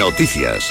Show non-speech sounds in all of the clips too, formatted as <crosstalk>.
Noticias.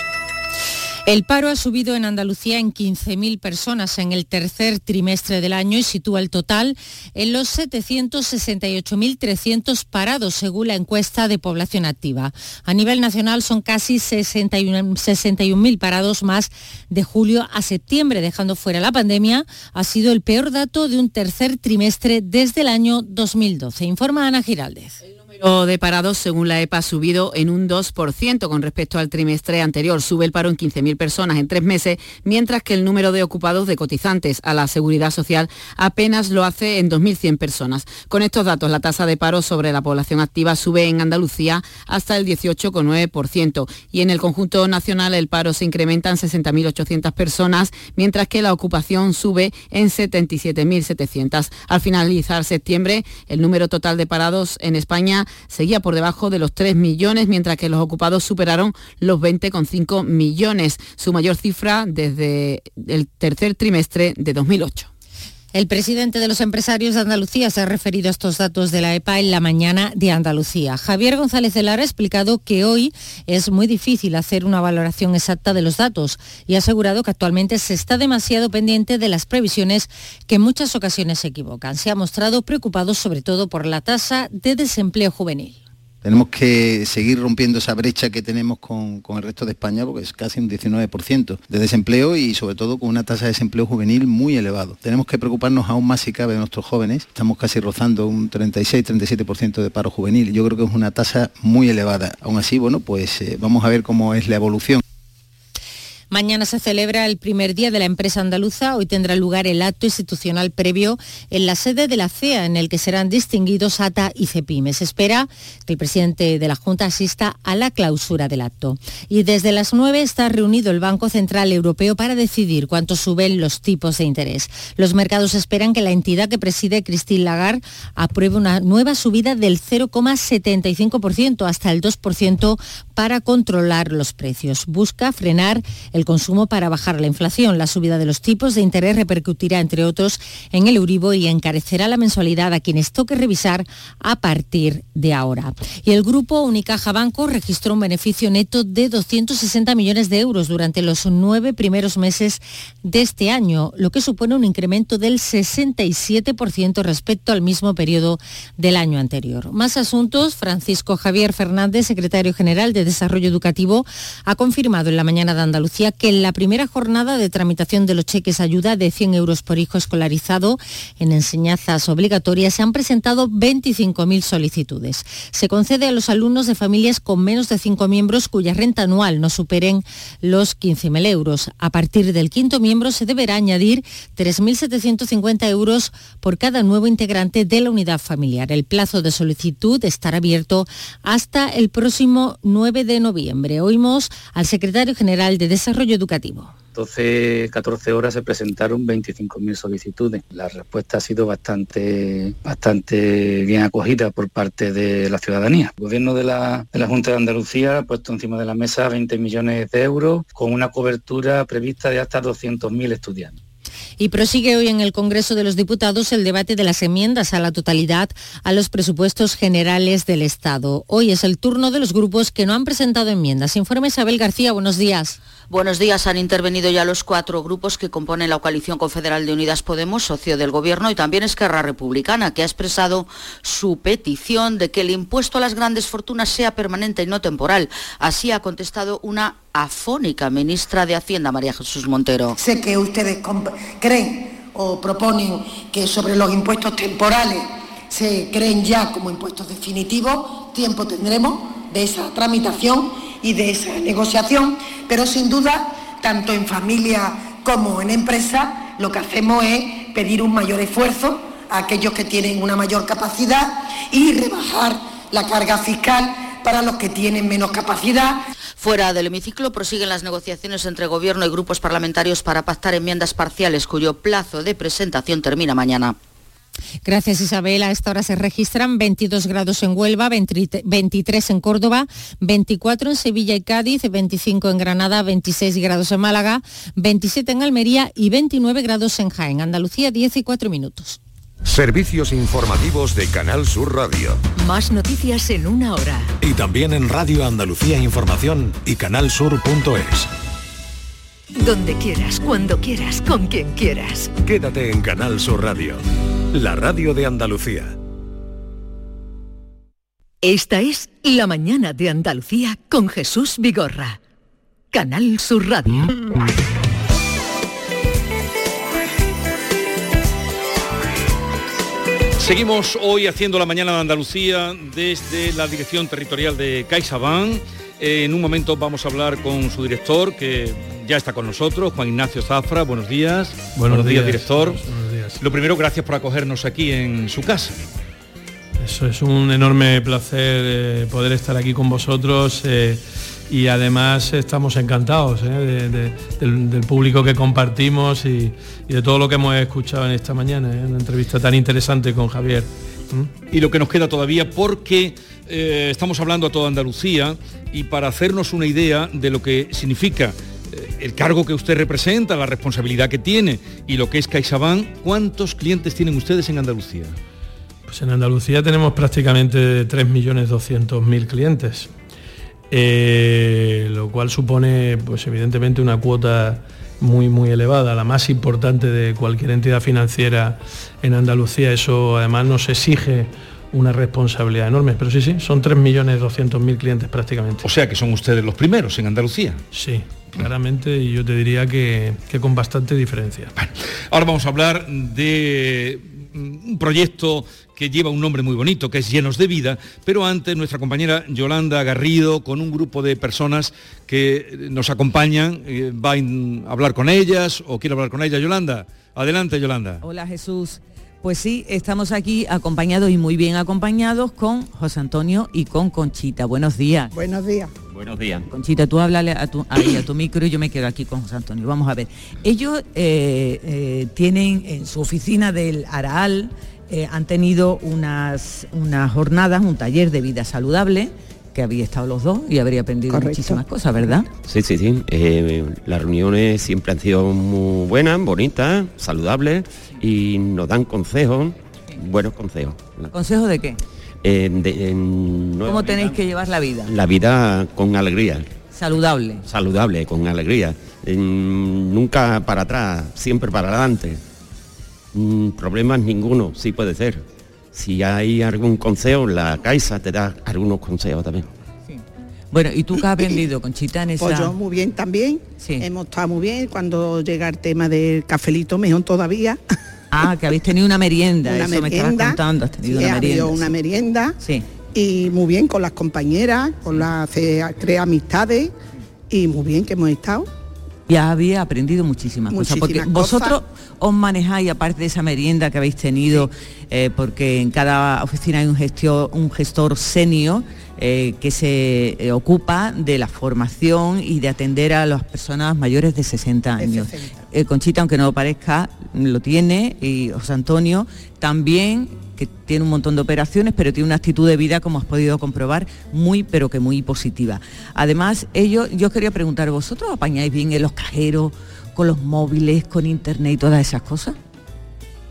El paro ha subido en Andalucía en 15.000 personas en el tercer trimestre del año y sitúa el total en los 768.300 parados, según la encuesta de población activa. A nivel nacional son casi 61.000 parados más de julio a septiembre, dejando fuera la pandemia. Ha sido el peor dato de un tercer trimestre desde el año 2012, informa Ana Giraldez de parados, según la EPA, ha subido en un 2% con respecto al trimestre anterior. Sube el paro en 15.000 personas en tres meses, mientras que el número de ocupados de cotizantes a la seguridad social apenas lo hace en 2.100 personas. Con estos datos, la tasa de paro sobre la población activa sube en Andalucía hasta el 18,9% y en el conjunto nacional el paro se incrementa en 60.800 personas, mientras que la ocupación sube en 77.700. Al finalizar septiembre, el número total de parados en España seguía por debajo de los 3 millones, mientras que los ocupados superaron los 20,5 millones, su mayor cifra desde el tercer trimestre de 2008. El presidente de los empresarios de Andalucía se ha referido a estos datos de la EPA en la mañana de Andalucía. Javier González Lara ha explicado que hoy es muy difícil hacer una valoración exacta de los datos y ha asegurado que actualmente se está demasiado pendiente de las previsiones que en muchas ocasiones se equivocan. Se ha mostrado preocupado sobre todo por la tasa de desempleo juvenil. Tenemos que seguir rompiendo esa brecha que tenemos con, el resto de España, porque es casi un 19% de desempleo y sobre todo con una tasa de desempleo juvenil muy elevado. Tenemos que preocuparnos aún más si cabe de nuestros jóvenes. Estamos casi rozando un 36-37% de paro juvenil. Yo creo que es una tasa muy elevada. Aún así, bueno, pues eh, vamos a ver cómo es la evolución. Mañana se celebra el primer día de la empresa andaluza. Hoy tendrá lugar el acto institucional previo en la sede de la CEA, en el que serán distinguidos ATA y CEPIME. Se espera que el presidente de la Junta asista a la clausura del acto. Y desde las 9 está reunido el Banco Central Europeo para decidir cuánto suben los tipos de interés. Los mercados esperan que la entidad que preside Christine Lagarde apruebe una nueva subida del 0,75% hasta el 2% para controlar los precios. Busca frenar el consumo para bajar la inflación. La subida de los tipos de interés repercutirá, entre otros, en el Uribo y encarecerá la mensualidad a quienes toque revisar a partir de ahora. Y el grupo Unicaja Banco registró un beneficio neto de 260 millones de euros durante los nueve primeros meses de este año, lo que supone un incremento del 67% respecto al mismo periodo del año anterior. Más asuntos, Francisco Javier Fernández, secretario general de Desarrollo Educativo, ha confirmado en la mañana de Andalucía que en la primera jornada de tramitación de los cheques ayuda de 100 euros por hijo escolarizado en enseñanzas obligatorias se han presentado 25.000 solicitudes. Se concede a los alumnos de familias con menos de 5 miembros cuya renta anual no superen los 15.000 euros. A partir del quinto miembro se deberá añadir 3.750 euros por cada nuevo integrante de la unidad familiar. El plazo de solicitud estará abierto hasta el próximo 9 de noviembre. Oímos al secretario general de Desarrollo Educativo. 12, 14 horas se presentaron 25.000 solicitudes. La respuesta ha sido bastante, bastante bien acogida por parte de la ciudadanía. El gobierno de la, de la Junta de Andalucía ha puesto encima de la mesa 20 millones de euros con una cobertura prevista de hasta 200.000 estudiantes. Y prosigue hoy en el Congreso de los Diputados el debate de las enmiendas a la totalidad a los presupuestos generales del Estado. Hoy es el turno de los grupos que no han presentado enmiendas. Informe Isabel García, buenos días. Buenos días. Han intervenido ya los cuatro grupos que componen la coalición confederal de Unidas Podemos, socio del Gobierno, y también Esquerra Republicana, que ha expresado su petición de que el impuesto a las grandes fortunas sea permanente y no temporal. Así ha contestado una afónica ministra de Hacienda, María Jesús Montero. Sé que ustedes creen o proponen que sobre los impuestos temporales se creen ya como impuestos definitivos, tiempo tendremos de esa tramitación y de esa negociación, pero sin duda, tanto en familia como en empresa, lo que hacemos es pedir un mayor esfuerzo a aquellos que tienen una mayor capacidad y rebajar la carga fiscal para los que tienen menos capacidad. Fuera del hemiciclo prosiguen las negociaciones entre Gobierno y grupos parlamentarios para pactar enmiendas parciales cuyo plazo de presentación termina mañana. Gracias Isabel. A esta hora se registran 22 grados en Huelva, 23 en Córdoba, 24 en Sevilla y Cádiz, 25 en Granada, 26 grados en Málaga, 27 en Almería y 29 grados en Jaén. Andalucía 10 y 4 minutos. Servicios informativos de Canal Sur Radio. Más noticias en una hora. Y también en Radio Andalucía Información y canalsur.es. Donde quieras, cuando quieras, con quien quieras. Quédate en Canal Sur Radio, la radio de Andalucía. Esta es La mañana de Andalucía con Jesús Vigorra. Canal Sur Radio. Seguimos hoy haciendo la mañana de Andalucía desde la dirección territorial de CaixaBank. En un momento vamos a hablar con su director, que ya está con nosotros, Juan Ignacio Zafra. Buenos días. Buenos, días, director. Buenos días. Lo primero, gracias por acogernos aquí en su casa. Eso es un enorme placer eh, poder estar aquí con vosotros. Eh, y además estamos encantados ¿eh? de, de, del, del, público que compartimos y, y, de todo lo que hemos escuchado en esta mañana, ¿eh? una entrevista tan interesante con Javier. ¿Mm? Y lo que nos queda todavía porque eh, estamos hablando a toda Andalucía y para hacernos una idea de lo que significa eh, el cargo que usted representa, la responsabilidad que tiene y lo que es CaixaBank, ¿cuántos clientes tienen ustedes en Andalucía? Pues en Andalucía tenemos prácticamente 3.200.000 clientes. Eh, lo cual supone pues evidentemente una cuota muy muy elevada, la más importante de cualquier entidad financiera en Andalucía. Eso además nos exige una responsabilidad enorme. Pero sí, sí, son 3.200.000 clientes prácticamente. O sea que son ustedes los primeros en Andalucía. Sí, claramente, y yo te diría que, que con bastante diferencia. Bueno, ahora vamos a hablar de un proyecto que lleva un nombre muy bonito, que es Llenos de Vida, pero antes nuestra compañera Yolanda Garrido, con un grupo de personas que nos acompañan, eh, va a hablar con ellas o quiere hablar con ellas. Yolanda, adelante Yolanda. Hola Jesús. Pues sí, estamos aquí acompañados y muy bien acompañados con José Antonio y con Conchita. Buenos días. Buenos días. Buenos días. Conchita, tú háblale a tu, ahí, a tu micro y yo me quedo aquí con José Antonio. Vamos a ver. Ellos eh, eh, tienen en su oficina del Araal, eh, han tenido unas, unas jornadas, un taller de vida saludable que había estado los dos y habría aprendido Correcto. muchísimas cosas, ¿verdad? Sí, sí, sí. Eh, las reuniones siempre han sido muy buenas, bonitas, saludables y nos dan consejos, buenos consejos. ¿Consejos de qué? Eh, de, ¿Cómo tenéis que llevar la vida? La vida con alegría. Saludable. Saludable, con alegría. Eh, nunca para atrás, siempre para adelante. Mm, problemas ninguno, sí puede ser si hay algún consejo, la Caixa te da algunos consejos también. Sí. Bueno, ¿y tú qué has aprendido, Conchita, en esa...? Pues yo muy bien también, sí. hemos estado muy bien, cuando llega el tema del cafelito, mejor todavía. Ah, que habéis tenido una merienda, una eso merienda, me estabas contando, has tenido sí, una merienda. una sí. merienda, sí. y muy bien con las compañeras, con las crea amistades, y muy bien que hemos estado ya había aprendido muchísimas, muchísimas cosas, porque vosotros os manejáis, aparte de esa merienda que habéis tenido, sí. eh, porque en cada oficina hay un, gestor, un gestor senior eh, que se eh, ocupa de la formación y de atender a las personas mayores de 60 años. 60. Conchita, aunque no lo parezca, lo tiene, y José Antonio también que tiene un montón de operaciones, pero tiene una actitud de vida, como has podido comprobar, muy, pero que muy positiva. Además, ellos, yo quería preguntar, ¿vosotros apañáis bien en los cajeros, con los móviles, con internet y todas esas cosas?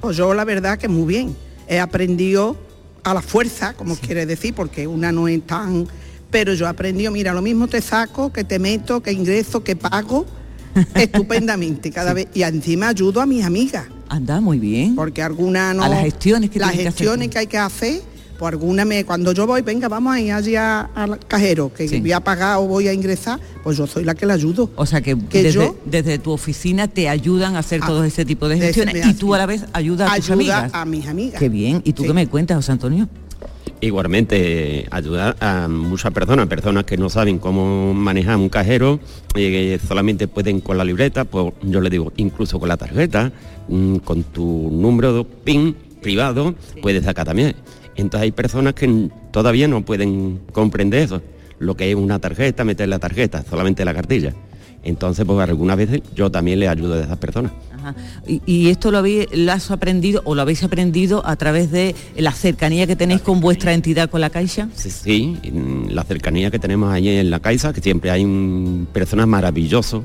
Pues yo la verdad que muy bien. He aprendido a la fuerza, como sí. quiere decir, porque una no es tan... Pero yo he aprendido, mira, lo mismo te saco, que te meto, que ingreso, que pago, <laughs> estupendamente cada sí. vez. Y encima ayudo a mis amigas. Anda, muy bien. Porque alguna no... A las gestiones que Las gestiones que, que, hay que hacer, pues alguna me... Cuando yo voy, venga, vamos a ir allí al cajero, que sí. voy a pagar o voy a ingresar, pues yo soy la que le ayudo. O sea que, que desde, yo, desde, tu oficina te ayudan a hacer a, todo ese tipo de gestiones y tú a la vez ayudas a tus ayuda amigas. a mis amigas. Qué bien. ¿Y tú sí. qué me cuentas, José Antonio? Igualmente, ayudar a muchas personas, personas que no saben cómo manejar un cajero, eh, solamente pueden con la libreta, pues yo le digo, incluso con la tarjeta, mmm, con tu número de PIN privado, sí. puedes sacar también. Entonces hay personas que todavía no pueden comprender eso, lo que es una tarjeta, meter la tarjeta, solamente la cartilla. Entonces, pues algunas veces yo también le ayudo a esas personas. Ajá. Y, y, esto lo, habéis, lo has aprendido o lo habéis aprendido a través de la cercanía que tenéis con vuestra entidad, con la Caixa? Sí, sí, la cercanía que tenemos allí en la Caixa, que siempre hay un, personas maravillosas,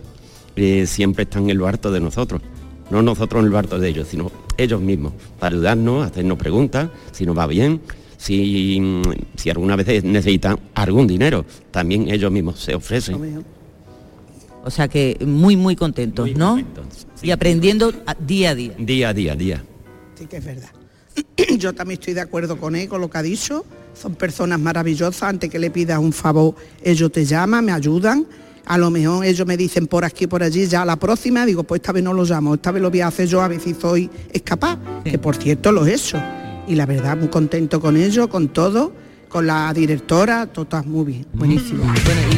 eh, siempre están en lo harto de nosotros. No nosotros en lo harto de ellos, sino ellos mismos, para ayudarnos, hacernos preguntas, si nos va bien, si, si alguna vez necesitan algún dinero, también ellos mismos se ofrecen. O sea que muy, muy contentos, ¿no? Y aprendiendo día a día. Día a día, día. Sí que es verdad. <clears throat> Yo también estoy de acuerdo con él, con lo que ha dicho. Son personas maravillosas. Antes que le pidas un favor, ellos te llaman, me ayudan. A lo mejor ellos me dicen por aquí, por allí, ya la próxima, digo, pues esta vez no lo llamo, esta vez lo voy a hacer yo a ver si soy capaz. Que por cierto lo he hecho. Y la verdad, muy contento con ellos, con todo, con la directora, todo muy bien, buenísimo. Bueno, y,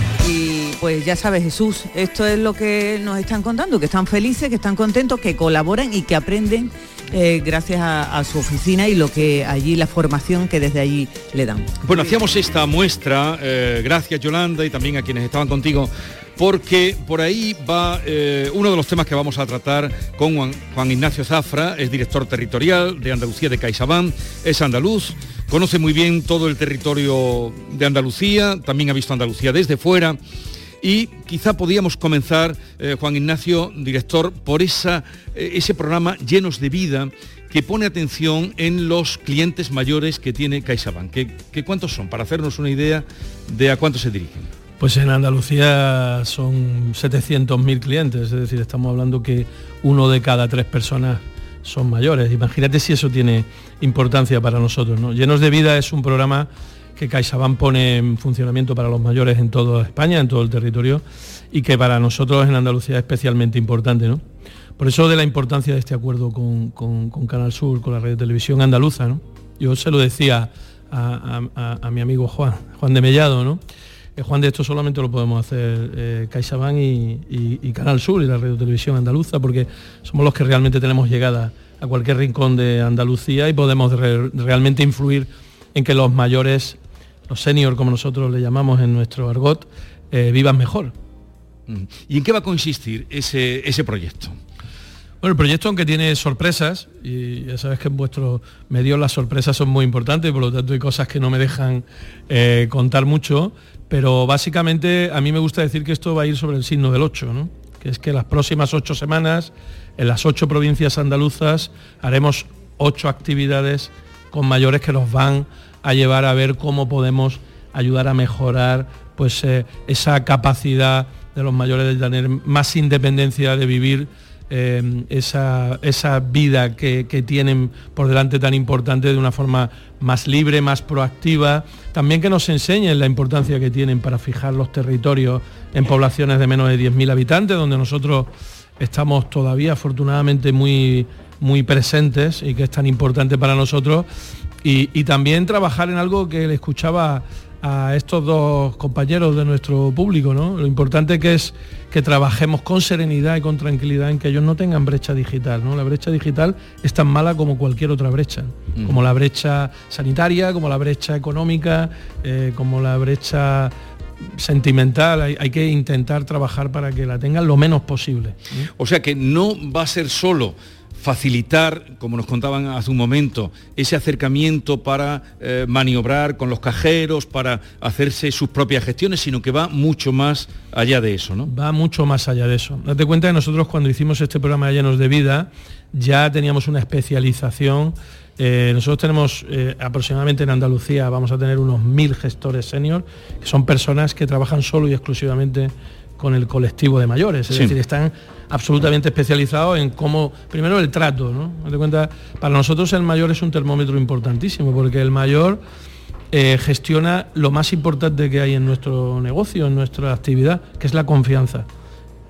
pues ya sabes, Jesús, esto es lo que nos están contando, que están felices, que están contentos, que colaboran y que aprenden eh, gracias a, su oficina y lo que allí, la formación que desde allí le dan. Bueno, hacíamos esta muestra, eh, gracias Yolanda y también a quienes estaban contigo, porque por ahí va eh, uno de los temas que vamos a tratar con Juan, Ignacio Zafra, es director territorial de Andalucía de CaixaBank, es andaluz, conoce muy bien todo el territorio de Andalucía, también ha visto Andalucía desde fuera y quizá podíamos comenzar, eh, Juan Ignacio, director, por esa, eh, ese programa Llenos de Vida que pone atención en los clientes mayores que tiene CaixaBank. ¿Qué, cuántos son? Para hacernos una idea de a cuántos se dirigen. Pues en Andalucía son 700.000 clientes, es decir, estamos hablando que uno de cada tres personas son mayores. Imagínate si eso tiene importancia para nosotros. ¿no? Llenos de Vida es un programa que CaixaBank pone en funcionamiento para los mayores en toda España, en todo el territorio, y que para nosotros en Andalucía es especialmente importante. ¿no? Por eso de la importancia de este acuerdo con, Canal Sur, con la radio televisión andaluza. ¿no? Yo se lo decía a, mi amigo Juan, Juan de Mellado, ¿no? Eh, Juan, de esto solamente lo podemos hacer eh, CaixaBank y, Canal Sur y la radio televisión andaluza, porque somos los que realmente tenemos llegada a cualquier rincón de Andalucía y podemos realmente influir en que los mayores los seniors, como nosotros le llamamos en nuestro argot, eh, vivan mejor. Mm. ¿Y en qué va a consistir ese, ese proyecto? Bueno, el proyecto, aunque tiene sorpresas, y ya sabes que en vuestros medios las sorpresas son muy importantes, por lo tanto hay cosas que no me dejan eh, contar mucho, pero básicamente a mí me gusta decir que esto va a ir sobre el signo del 8, ¿no? que es que las próximas ocho semanas, en las ocho provincias andaluzas, haremos ocho actividades con mayores que nos van a llevar a ver cómo podemos ayudar a mejorar pues, eh, esa capacidad de los mayores de tener más independencia, de vivir eh, esa, esa, vida que, tienen por delante tan importante de una forma más libre, más proactiva. También que nos enseñen la importancia que tienen para fijar los territorios en poblaciones de menos de 10.000 habitantes, donde nosotros estamos todavía afortunadamente muy, muy presentes y que es tan importante para nosotros y, también trabajar en algo que le escuchaba a estos dos compañeros de nuestro público, ¿no? Lo importante que es que trabajemos con serenidad y con tranquilidad en que ellos no tengan brecha digital, ¿no? La brecha digital es tan mala como cualquier otra brecha, mm. como la brecha sanitaria, como la brecha económica, eh, como la brecha sentimental, hay, hay, que intentar trabajar para que la tengan lo menos posible. O sea que no va a ser solo facilitar, como nos contaban hace un momento, ese acercamiento para eh, maniobrar con los cajeros, para hacerse sus propias gestiones, sino que va mucho más allá de eso, ¿no? Va mucho más allá de eso. Date cuenta que nosotros cuando hicimos este programa de Llenos de Vida ya teníamos una especialización. Eh, nosotros tenemos eh, aproximadamente en Andalucía, vamos a tener unos mil gestores senior, que son personas que trabajan solo y exclusivamente con el colectivo de mayores, es decir, están absolutamente especializados en cómo, primero el trato, ¿no? De cuenta, para nosotros el mayor es un termómetro importantísimo, porque el mayor eh, gestiona lo más importante que hay en nuestro negocio, en nuestra actividad, que es la confianza.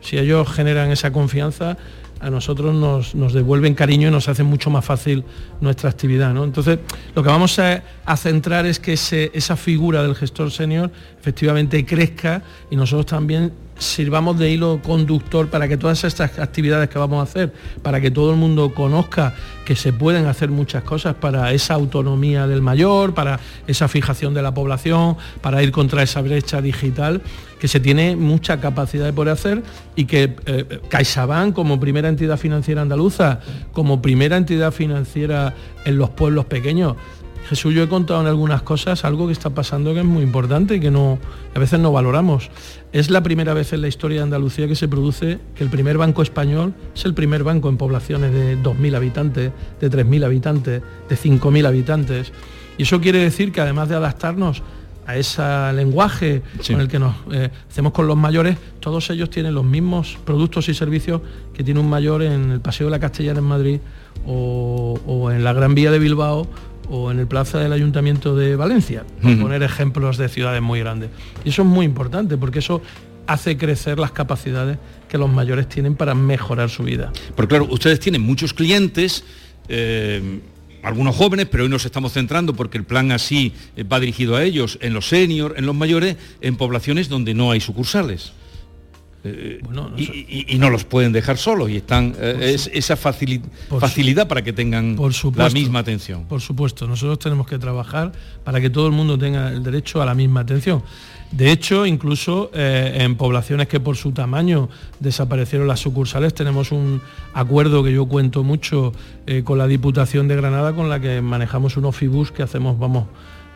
Si ellos generan esa confianza, a nosotros nos, devuelven cariño y nos hacen mucho más fácil nuestra actividad. ¿no? Entonces, lo que vamos a, centrar es que esa figura del gestor senior efectivamente crezca y nosotros también sirvamos de hilo conductor para que todas estas actividades que vamos a hacer, para que todo el mundo conozca que se pueden hacer muchas cosas para esa autonomía del mayor, para esa fijación de la población, para ir contra esa brecha digital, que se tiene mucha capacidad de poder hacer y que eh, como primera entidad financiera andaluza, como primera entidad financiera en los pueblos pequeños, Jesús, yo he contado en algunas cosas algo que está pasando que es muy importante y que no, a veces no valoramos. Es la primera vez en la historia de Andalucía que se produce que el primer banco español es el primer banco en poblaciones de 2.000 habitantes, de 3.000 habitantes, de 5.000 habitantes. Y eso quiere decir que además de adaptarnos a ese lenguaje con el que nos eh, hacemos con los mayores, todos ellos tienen los mismos productos y servicios que tiene un mayor en el Paseo de la Castellana en Madrid o, en la Gran Vía de Bilbao o en el Plaza del Ayuntamiento de Valencia, por poner ejemplos de ciudades muy grandes. Y eso es muy importante porque eso hace crecer las capacidades que los mayores tienen para mejorar su vida. Porque claro, ustedes tienen muchos clientes, eh, algunos jóvenes, pero hoy nos estamos centrando porque el plan así eh, va dirigido a ellos, en los seniors, en los mayores, en poblaciones donde no hay sucursales. Eh, y, no los pueden dejar solos y están es, esa facilidad para que tengan la misma atención. Por supuesto, nosotros tenemos que trabajar para que todo el mundo tenga el derecho a la misma atención. De hecho, incluso eh, en poblaciones que por su tamaño desaparecieron las sucursales, tenemos un acuerdo que yo cuento mucho eh, con la Diputación de Granada, con la que manejamos un ofibus que hacemos, vamos,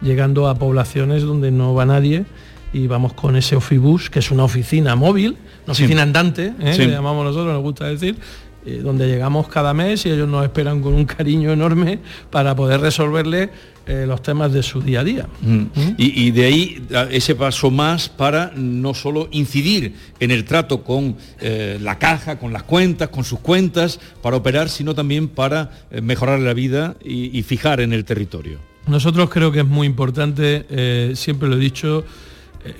llegando a poblaciones donde no va nadie y vamos con ese ofibus, que es una oficina móvil, una oficina andante, ¿eh? le llamamos nosotros, nos gusta decir, donde llegamos cada mes y ellos nos esperan con un cariño enorme para poder resolverle eh, los temas de su día a día. Mm. ¿Mm? Y, de ahí ese paso más para no solo incidir en el trato con eh, la caja, con las cuentas, con sus cuentas, para operar, sino también para eh, mejorar la vida y, fijar en el territorio. Nosotros creo que es muy importante, siempre lo he dicho,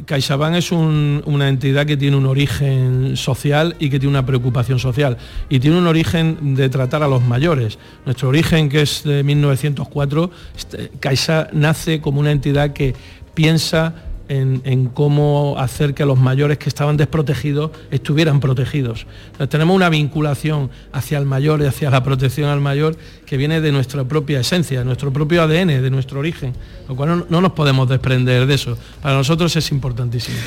CaixaBank es una entidad que tiene un origen social y que tiene una preocupación social y tiene un origen de tratar a los mayores. Nuestro origen, que es de 1904, este, Caixa nace como una entidad que piensa en, cómo hacer que los mayores que estaban desprotegidos estuvieran protegidos. tenemos una vinculación hacia el mayor y hacia la protección al mayor que viene de nuestra propia esencia, de nuestro propio ADN, de nuestro origen, lo cual no nos podemos desprender de eso. Para nosotros es importantísimo.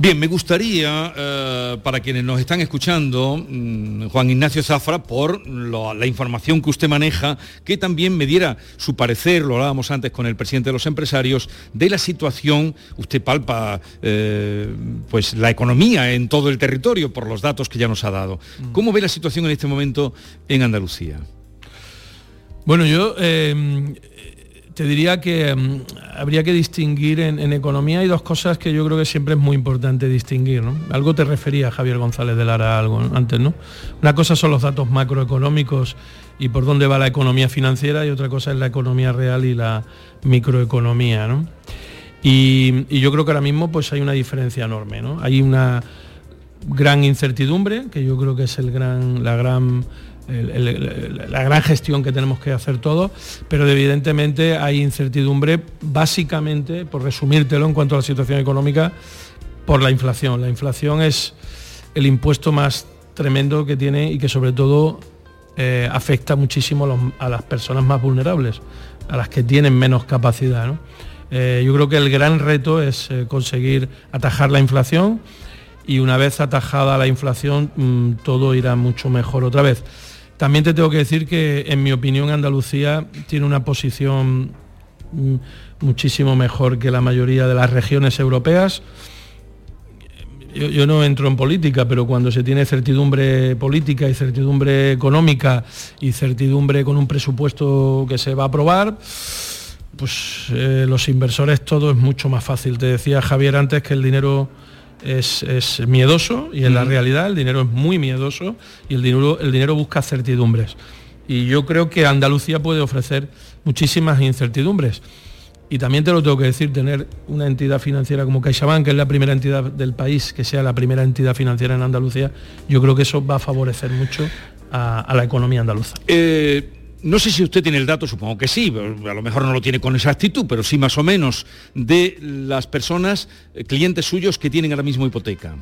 Bien, me gustaría, eh, para quienes nos están escuchando, mm, Juan Ignacio Zafra, por la información que usted maneja, que también me diera su parecer, lo hablábamos antes con el presidente de los empresarios, de la situación, usted palpa eh, pues la economía en todo el territorio por los datos que ya nos ha dado. Mm. ¿Cómo ve la situación en este momento en Andalucía? Bueno, yo eh, te diría que mm, habría que distinguir en, economía hay dos cosas que yo creo que siempre es muy importante distinguir. Algo te refería Javier González de Lara algo antes, ¿no? Una cosa son los datos macroeconómicos y por dónde va la economía financiera y otra cosa es la economía real y la microeconomía. Y, y, yo creo que ahora mismo pues hay una diferencia enorme. ¿no? Hay una gran incertidumbre, que yo creo que es el gran, la gran la gran gestión que tenemos que hacer todos, pero evidentemente hay incertidumbre básicamente, por resumírtelo en cuanto a la situación económica, por la inflación. La inflación es el impuesto más tremendo que tiene y que sobre todo eh, afecta muchísimo a, las personas más vulnerables, a las que tienen menos capacidad. Eh, yo creo que el gran reto es eh, conseguir atajar la inflación y una vez atajada la inflación mm, todo irá mucho mejor otra vez. También te tengo que decir que, en mi opinión, Andalucía tiene una posición mm, muchísimo mejor que la mayoría de las regiones europeas. Yo, no entro en política, pero cuando se tiene certidumbre política y certidumbre económica y certidumbre con un presupuesto que se va a aprobar, pues eh, los inversores todo es mucho más fácil. Te decía Javier antes que el dinero es, miedoso y en la realidad el dinero es muy miedoso y el dinero, el dinero busca certidumbres. Y yo creo que Andalucía puede ofrecer muchísimas incertidumbres. Y también te lo tengo que decir, tener una entidad financiera como CaixaBank, que es la primera entidad del país, que sea la primera entidad financiera en Andalucía, yo creo que eso va a favorecer mucho a, la economía andaluza. Eh, no sé si usted tiene el dato, supongo que sí, a lo mejor no lo tiene con exactitud, pero sí más o menos, de las personas, eh, clientes suyos que tienen ahora mismo hipoteca.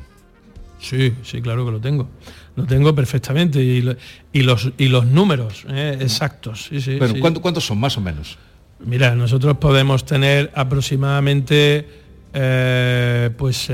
Sí, sí, claro que lo tengo. Lo tengo perfectamente. Y, los, y los números eh, exactos. ¿cuántos son más o menos? Mira, nosotros podemos tener aproximadamente eh, pues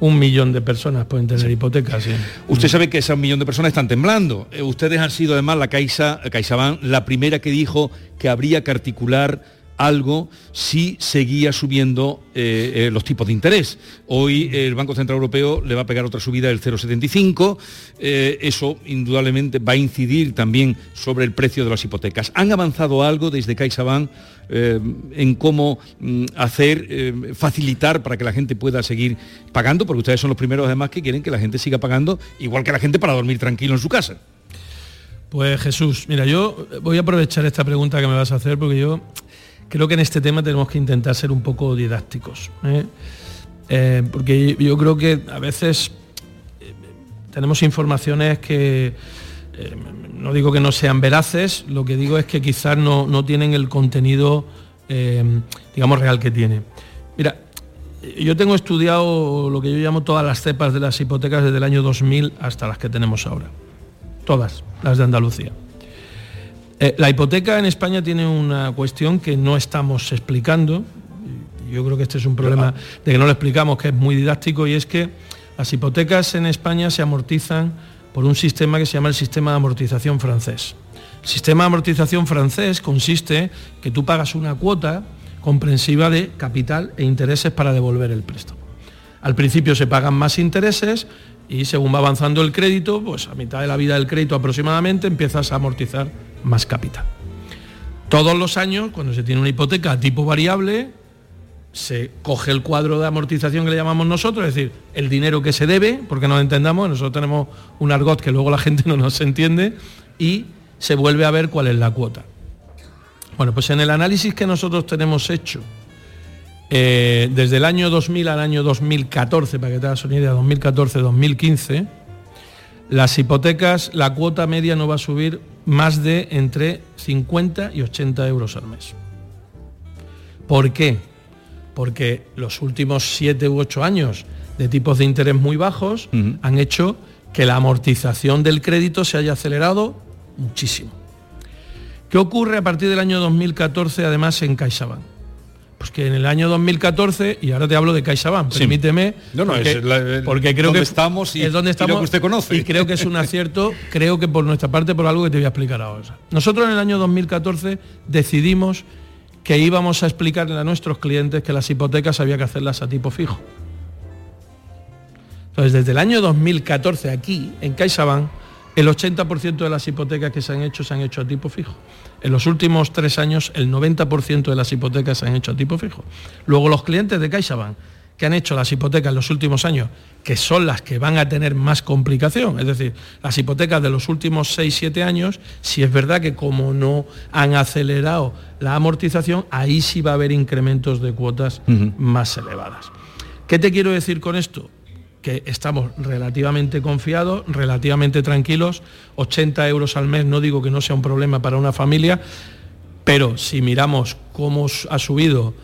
un millón de personas pueden tener hipotecas. sí. Usted sabe que ese millón de personas están temblando. Eh, ustedes han sido además la Caixa, CaixaBank la primera que dijo que habría que articular algo si seguía subiendo eh, eh, los tipos de interés. Hoy el Banco Central Europeo le va a pegar otra subida del 0,75. eh, eso indudablemente va a incidir también sobre el precio de las hipotecas. ¿Han avanzado algo desde CaixaBank en cómo mm, hacer, facilitar para que la gente pueda seguir pagando? Porque ustedes son los primeros además que quieren que la gente siga pagando, igual que la gente para dormir tranquilo en su casa. Pues Jesús, mira, yo voy a aprovechar esta pregunta que me vas a hacer porque yo creo que en este tema tenemos que intentar ser un poco didácticos. ¿eh? Eh, porque yo creo que a veces eh, tenemos informaciones que, no digo que no sean veraces, lo que digo es que quizás no, no tienen el contenido, digamos, real que tiene. Mira, yo tengo estudiado lo que yo llamo todas las cepas de las hipotecas desde el año 2000 hasta las que tenemos ahora. Todas, las de Andalucía. Eh, la hipoteca en España tiene una cuestión que no estamos explicando. Yo creo que este es un problema de que no lo explicamos, que es muy didáctico, y es que las hipotecas en España se amortizan por un sistema que se llama el sistema de amortización francés. El sistema de amortización francés consiste que tú pagas una cuota comprensiva de capital e intereses para devolver el préstamo. Al principio se pagan más intereses y según va avanzando el crédito, pues a mitad de la vida del crédito aproximadamente empiezas a amortizar más capital. Todos los años, cuando se tiene una hipoteca tipo variable, se coge el cuadro de amortización que le llamamos nosotros, es decir, el dinero que se debe, porque nos entendamos, nosotros tenemos un argot que luego la gente <laughs> no nos entiende, y se vuelve a ver cuál es la cuota. Bueno, pues en el análisis que nosotros tenemos hecho, eh, desde el año 2000 al año 2014, para que te hagas una idea, 2014-2015, las hipotecas, la cuota media no va a subir más de entre 50 y 80 euros al mes. ¿Por qué? Porque los últimos 7 u 8 años de tipos de interés muy bajos han hecho que la amortización del crédito se haya acelerado muchísimo. ¿Qué ocurre a partir del año 2014 además en CaixaBank? Pues que en el año 2014, y ahora te hablo de CaixaBank, Sí. permíteme, No, no, porque, es la- porque creo que estamos y- es donde y lo estamos que usted conoce. y creo que es un acierto, <laughs> creo que por nuestra parte por algo que te voy a explicar ahora. Nosotros en el año 2014 decidimos que íbamos a explicarle a nuestros clientes que las hipotecas había que hacerlas a tipo fijo. Entonces, desde el año 2014 aquí, en CaixaBank, el 80% de las hipotecas que se han hecho se han hecho a tipo fijo. En los últimos tres años, el 90% de las hipotecas se han hecho a tipo fijo. Luego, los clientes de CaixaBank que han hecho las hipotecas en los últimos años, que son las que van a tener más complicación, es decir, las hipotecas de los últimos 6-7 años, si es verdad que como no han acelerado la amortización, ahí sí va a haber incrementos de cuotas más elevadas. ¿Qué te quiero decir con esto? Que estamos relativamente confiados, relativamente tranquilos, 80 euros al mes, no digo que no sea un problema para una familia, pero si miramos cómo ha subido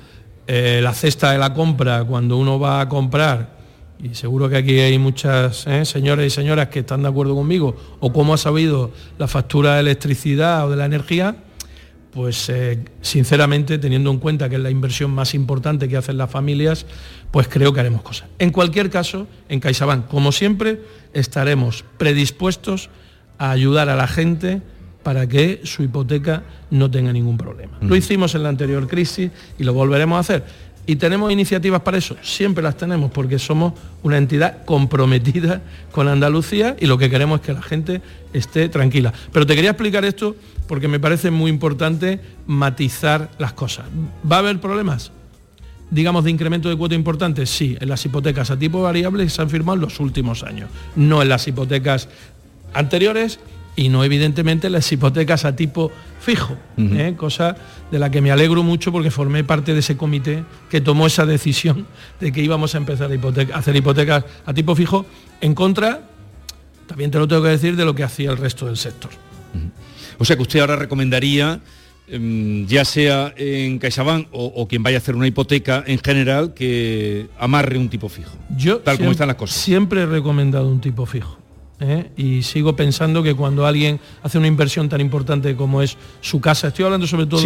eh, la cesta de la compra cuando uno va a comprar, y seguro que aquí hay muchas eh, señores y señoras que están de acuerdo conmigo, o cómo ha subido la factura de electricidad o de la energía, pues eh, sinceramente, teniendo en cuenta que es la inversión más importante que hacen las familias, pues creo que haremos cosas. En cualquier caso, en CaixaBank, como siempre, estaremos predispuestos a ayudar a la gente para que su hipoteca no tenga ningún problema. Lo hicimos en la anterior crisis y lo volveremos a hacer. ¿Y tenemos iniciativas para eso? Siempre las tenemos porque somos una entidad comprometida con Andalucía y lo que queremos es que la gente esté tranquila. Pero te quería explicar esto porque me parece muy importante matizar las cosas. ¿Va a haber problemas? digamos, de incremento de cuota importante? Sí, en las hipotecas a tipo variable se han firmado en los últimos años, no en las hipotecas anteriores y no evidentemente en las hipotecas a tipo fijo, ¿eh? cosa de la que me alegro mucho porque formé parte de ese comité que tomó esa decisión de que íbamos a empezar a, hipoteca- a hacer hipotecas a tipo fijo en contra, también te lo tengo que decir, de lo que hacía el resto del sector. O sea que usted ahora recomendaría, em, ya sea en CaixaBank o, o quien vaya a hacer una hipoteca en general, que amarre un tipo fijo. Yo tal como están las cosas. Siempre he recomendado un tipo fijo. ¿Eh? Y sigo pensando que cuando alguien hace una inversión tan importante como es su casa, estoy hablando sobre todo.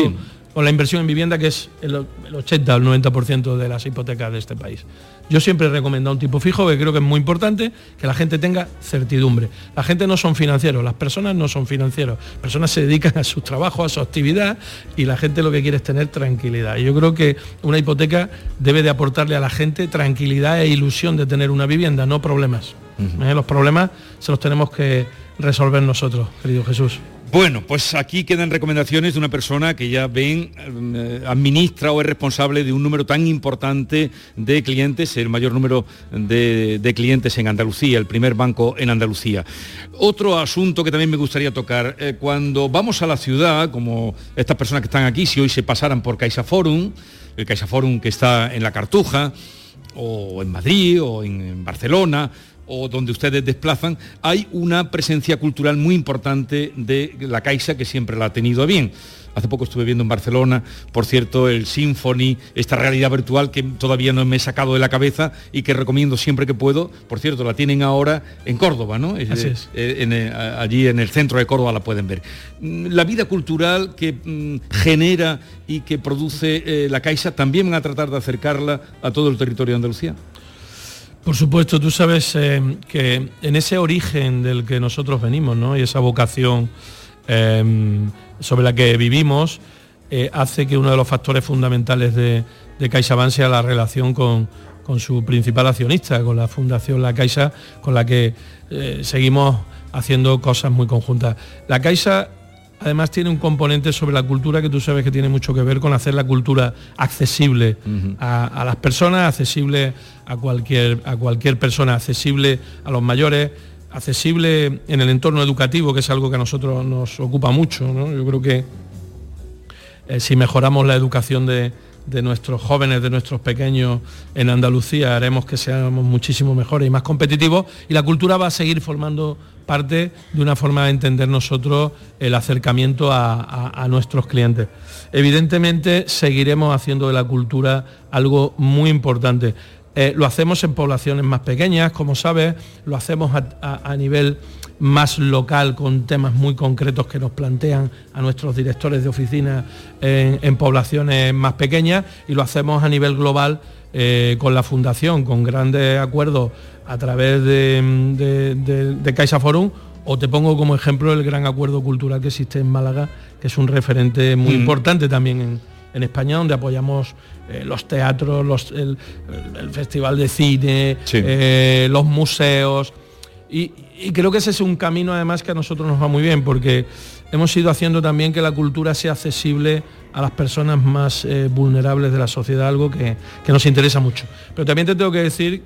Con la inversión en vivienda, que es el, 80 o el 90% de las hipotecas de este país. Yo siempre he recomendado un tipo fijo, que creo que es muy importante, que la gente tenga certidumbre. La gente no son financieros, las personas no son financieros. Las personas se dedican a su trabajo, a su actividad y la gente lo que quiere es tener tranquilidad. Y yo creo que una hipoteca debe de aportarle a la gente tranquilidad e ilusión de tener una vivienda, no problemas. ¿Eh? Los problemas se los tenemos que resolver nosotros, querido Jesús. Bueno, pues aquí quedan recomendaciones de una persona que ya ven, eh, administra o es responsable de un número tan importante de clientes, el mayor número de, clientes en Andalucía, el primer banco en Andalucía. Otro asunto que también me gustaría tocar, eh, cuando vamos a la ciudad, como estas personas que están aquí, si hoy se pasaran por CaixaForum, el CaixaForum que está en la Cartuja, o en Madrid, o en Barcelona, o donde ustedes desplazan, hay una presencia cultural muy importante de la Caixa que siempre la ha tenido bien. Hace poco estuve viendo en Barcelona, por cierto, el Symphony, esta realidad virtual que todavía no me he sacado de la cabeza y que recomiendo siempre que puedo. Por cierto, la tienen ahora en Córdoba, ¿no? Eh, eh, allí en el centro de Córdoba la pueden ver. Mm, la vida cultural que mm, genera y que produce eh, la Caixa, también van a tratar de acercarla a todo el territorio de Andalucía. Por supuesto, tú sabes eh, que en ese origen del que nosotros venimos, ¿no? Y esa vocación em, sobre la que vivimos, eh, hace que uno de los factores fundamentales de, de CaixaBank sea la relación con, su principal accionista, con la Fundación La Caixa, con la que eh, seguimos haciendo cosas muy conjuntas. La Caixa además tiene un componente sobre la cultura que tú sabes que tiene mucho que ver con hacer la cultura accesible a, las personas, accesible a cualquier, a cualquier persona, accesible a los mayores, accesible en el entorno educativo, que es algo que a nosotros nos ocupa mucho. Yo creo que eh, si mejoramos la educación de, de nuestros jóvenes, de nuestros pequeños en Andalucía, haremos que seamos muchísimo mejores y más competitivos y la cultura va a seguir formando parte de una forma de entender nosotros el acercamiento a, nuestros clientes. Evidentemente seguiremos haciendo de la cultura algo muy importante. Eh, lo hacemos en poblaciones más pequeñas, como sabes, lo hacemos a, nivel más local con temas muy concretos que nos plantean a nuestros directores de oficina en, poblaciones más pequeñas y lo hacemos a nivel global eh, con la fundación, con grandes acuerdos a través de, de, Caixa Forum o te pongo como ejemplo el gran acuerdo cultural que existe en Málaga, que es un referente muy mm. importante también en, España, donde apoyamos eh, los teatros, el, Festival de Cine, eh, los museos. Y, creo que ese es un camino además que a nosotros nos va muy bien, porque hemos ido haciendo también que la cultura sea accesible a las personas más eh, vulnerables de la sociedad, algo que, que nos interesa mucho. Pero también te tengo que decir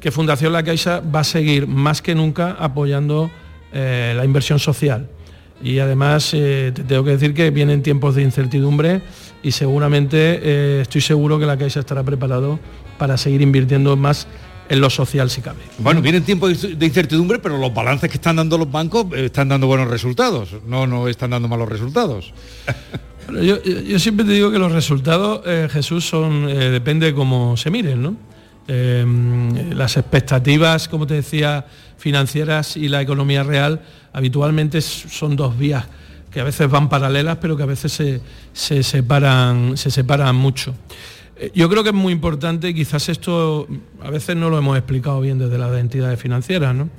que Fundación La Caixa va a seguir más que nunca apoyando eh, la inversión social. Y además eh, te tengo que decir que vienen tiempos de incertidumbre y seguramente eh, estoy seguro que la Caixa estará preparado para seguir invirtiendo más en lo social si cabe. Bueno, vienen tiempos de incertidumbre, pero los balances que están dando los bancos están dando buenos resultados, no, no están dando malos resultados. yo, yo, siempre te digo que los resultados, Jesús, son depende de cómo se miren, ¿no? Em, las expectativas, como te decía, financieras y la economía real habitualmente son dos vías que a veces van paralelas, pero que a veces se, separan, se separan mucho. Eh, yo creo que es muy importante, quizás esto a veces no lo hemos explicado bien desde las entidades financieras, ¿no?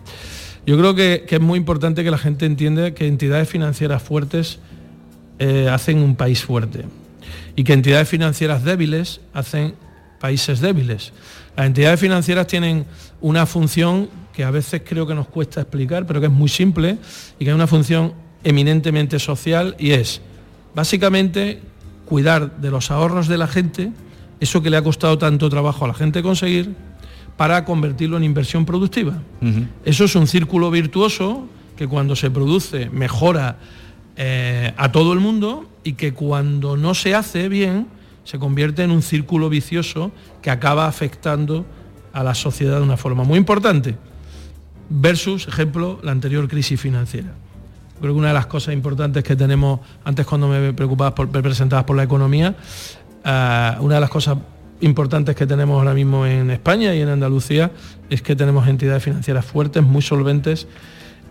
Yo creo que, es muy importante que la gente entienda que entidades financieras fuertes eh, hacen un país fuerte y que entidades financieras débiles hacen países débiles. Las entidades financieras tienen una función que a veces creo que nos cuesta explicar, pero que es muy simple y que es una función eminentemente social y es básicamente cuidar de los ahorros de la gente, eso que le ha costado tanto trabajo a la gente conseguir, para convertirlo en inversión productiva. Eso es un círculo virtuoso que cuando se produce mejora eh, a todo el mundo y que cuando no se hace bien se convierte en un círculo vicioso que acaba afectando a la sociedad de una forma muy importante. Versus, ejemplo, la anterior crisis financiera. Creo que una de las cosas importantes que tenemos, antes cuando me preocupabas por, me presentabas por la economía, eh, una de las cosas importantes que tenemos ahora mismo en España y en Andalucía es que tenemos entidades financieras fuertes, muy solventes,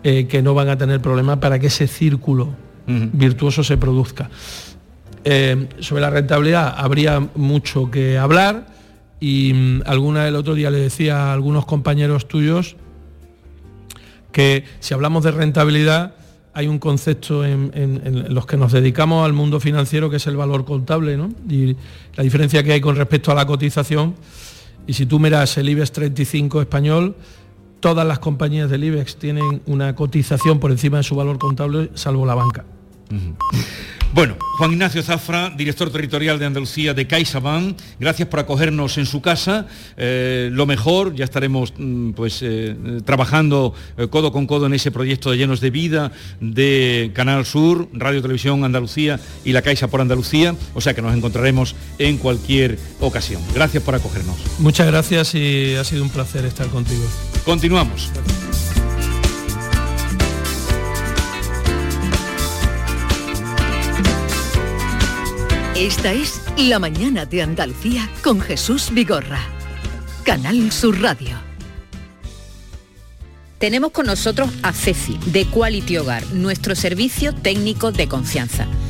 eh, que no van a tener problemas para que ese círculo virtuoso se produzca. Eh, sobre la rentabilidad habría mucho que hablar y mm, alguna el otro día le decía a algunos compañeros tuyos que si hablamos de rentabilidad hay un concepto en, los que nos dedicamos al mundo financiero que es el valor contable y la diferencia que hay con respecto a la cotización y si tú miras el IBEX 35 español todas las compañías del IBEX tienen una cotización por encima de su valor contable salvo la banca. Bueno, Juan Ignacio Zafra, director territorial de Andalucía de CaixaBank, gracias por acogernos en su casa. Eh, lo mejor, ya estaremos mm, pues, eh, trabajando eh, codo con codo en ese proyecto de Llenos de Vida de Canal Sur, Radio Televisión Andalucía y la Caixa por Andalucía, o sea que nos encontraremos en cualquier ocasión. Gracias por acogernos. Muchas gracias y ha sido un placer estar contigo. Continuamos. Esta es La Mañana de Andalucía con Jesús Vigorra. Canal Sur Radio. Tenemos con nosotros a Ceci, de Quality Hogar, nuestro servicio técnico de confianza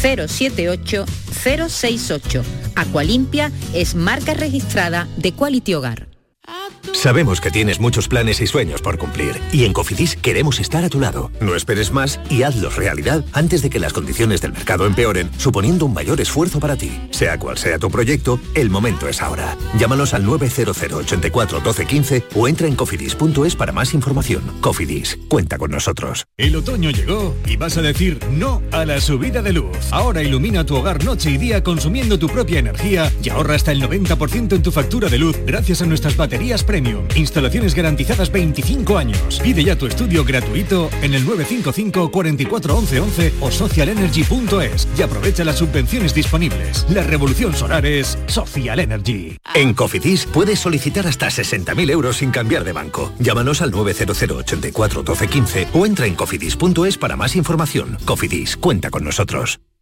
078 068. Aqualimpia es marca registrada de Quality Hogar. Sabemos que tienes muchos planes y sueños por cumplir y en Cofidis queremos estar a tu lado. No esperes más y hazlos realidad antes de que las condiciones del mercado empeoren, suponiendo un mayor esfuerzo para ti. Sea cual sea tu proyecto, el momento es ahora. Llámanos al 900 84 12 15 o entra en cofidis.es para más información. Cofidis, cuenta con nosotros. El otoño llegó y vas a decir no a la subida de luz. Ahora ilumina tu hogar noche y día consumiendo tu propia energía y ahorra hasta el 90% en tu factura de luz gracias a nuestras baterías Premium. Instalaciones garantizadas 25 años. Pide ya tu estudio gratuito en el 955 44 11 11 o socialenergy.es y aprovecha las subvenciones disponibles. La revolución solar es Social Energy. En Cofidis puedes solicitar hasta 60.000 euros sin cambiar de banco. Llámanos al 900 84 12 15 o entra en cofidis.es para más información. Cofidis, cuenta con nosotros.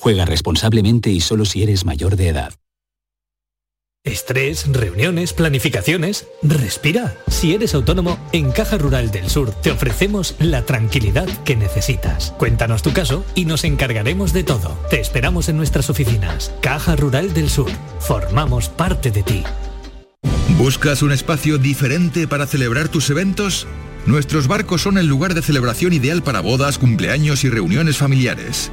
Juega responsablemente y solo si eres mayor de edad. Estrés, reuniones, planificaciones. Respira. Si eres autónomo, en Caja Rural del Sur te ofrecemos la tranquilidad que necesitas. Cuéntanos tu caso y nos encargaremos de todo. Te esperamos en nuestras oficinas. Caja Rural del Sur. Formamos parte de ti. ¿Buscas un espacio diferente para celebrar tus eventos? Nuestros barcos son el lugar de celebración ideal para bodas, cumpleaños y reuniones familiares.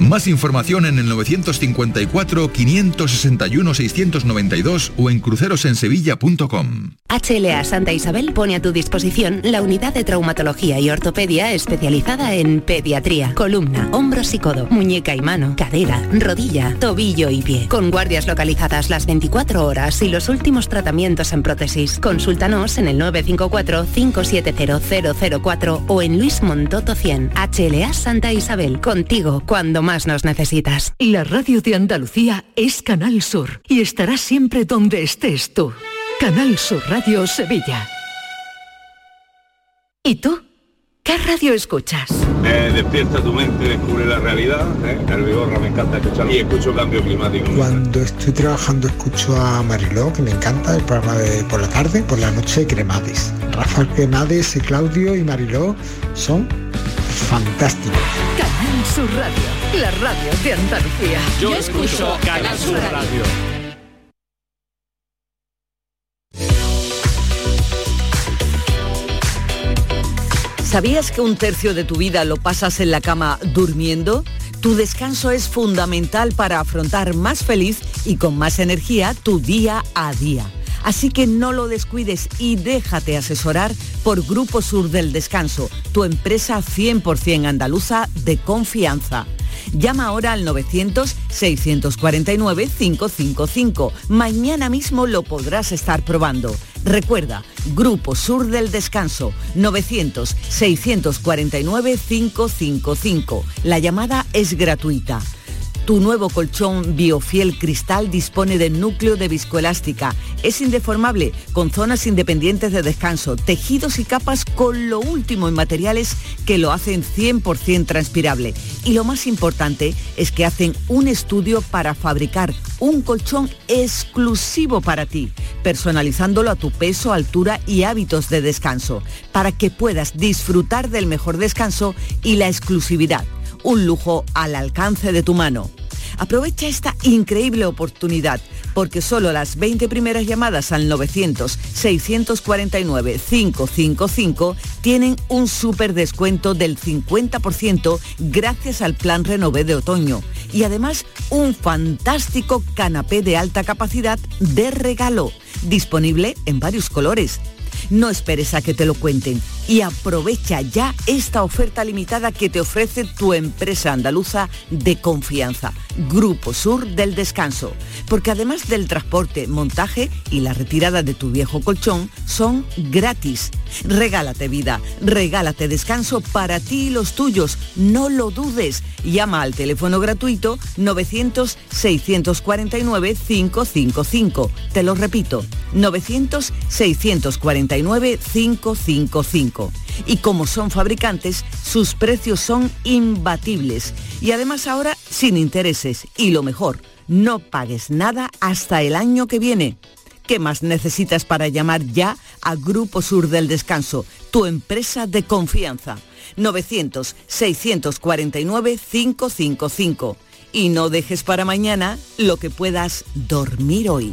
Más información en el 954-561-692 o en crucerosensevilla.com. HLA Santa Isabel pone a tu disposición la unidad de traumatología y ortopedia especializada en pediatría, columna, hombros y codo, muñeca y mano, cadera, rodilla, tobillo y pie. Con guardias localizadas las 24 horas y los últimos tratamientos en prótesis. Consúltanos en el 954-570004 o en Luis Montoto 100. HLA Santa Isabel, contigo cuando más nos necesitas. La radio de Andalucía es Canal Sur y estará siempre donde estés tú. Canal Sur Radio Sevilla. ¿Y tú? ¿Qué radio escuchas? Despierta tu mente, descubre la realidad. ¿eh? El Vigorra me encanta escucharlo y escucho cambio climático. Cuando estoy trabajando escucho a Mariló, que me encanta, el programa de por la tarde, por la noche Cremades. Rafael Cremades, y Claudio y Mariló son fantásticos. Canal Sur Radio, la radio de Andalucía. Yo escucho Canal Sur Radio. ¿Sabías que un tercio de tu vida lo pasas en la cama durmiendo? Tu descanso es fundamental para afrontar más feliz y con más energía tu día a día. Así que no lo descuides y déjate asesorar por Grupo Sur del Descanso, tu empresa 100% andaluza de confianza. Llama ahora al 900-649-555. Mañana mismo lo podrás estar probando. Recuerda, Grupo Sur del Descanso, 900-649-555. La llamada es gratuita. Tu nuevo colchón Biofiel Cristal dispone de núcleo de viscoelástica. Es indeformable, con zonas independientes de descanso, tejidos y capas con lo último en materiales que lo hacen 100% transpirable. Y lo más importante es que hacen un estudio para fabricar un colchón exclusivo para ti, personalizándolo a tu peso, altura y hábitos de descanso, para que puedas disfrutar del mejor descanso y la exclusividad un lujo al alcance de tu mano. Aprovecha esta increíble oportunidad porque solo las 20 primeras llamadas al 900-649-555 tienen un súper descuento del 50% gracias al plan Renové de otoño y además un fantástico canapé de alta capacidad de regalo, disponible en varios colores no esperes a que te lo cuenten y aprovecha ya esta oferta limitada que te ofrece tu empresa andaluza de confianza, Grupo Sur del Descanso. Porque además del transporte, montaje y la retirada de tu viejo colchón son gratis. Regálate vida, regálate descanso para ti y los tuyos. No lo dudes. Llama al teléfono gratuito 900-649-555. Te lo repito, 900-649-555. Y como son fabricantes, sus precios son imbatibles. Y además ahora sin intereses. Y lo mejor, no pagues nada hasta el año que viene. ¿Qué más necesitas para llamar ya a Grupo Sur del Descanso, tu empresa de confianza? 900-649-555. Y no dejes para mañana lo que puedas dormir hoy.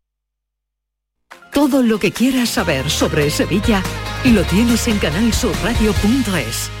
Todo lo que quieras saber sobre Sevilla lo tienes en canalsurradio.es.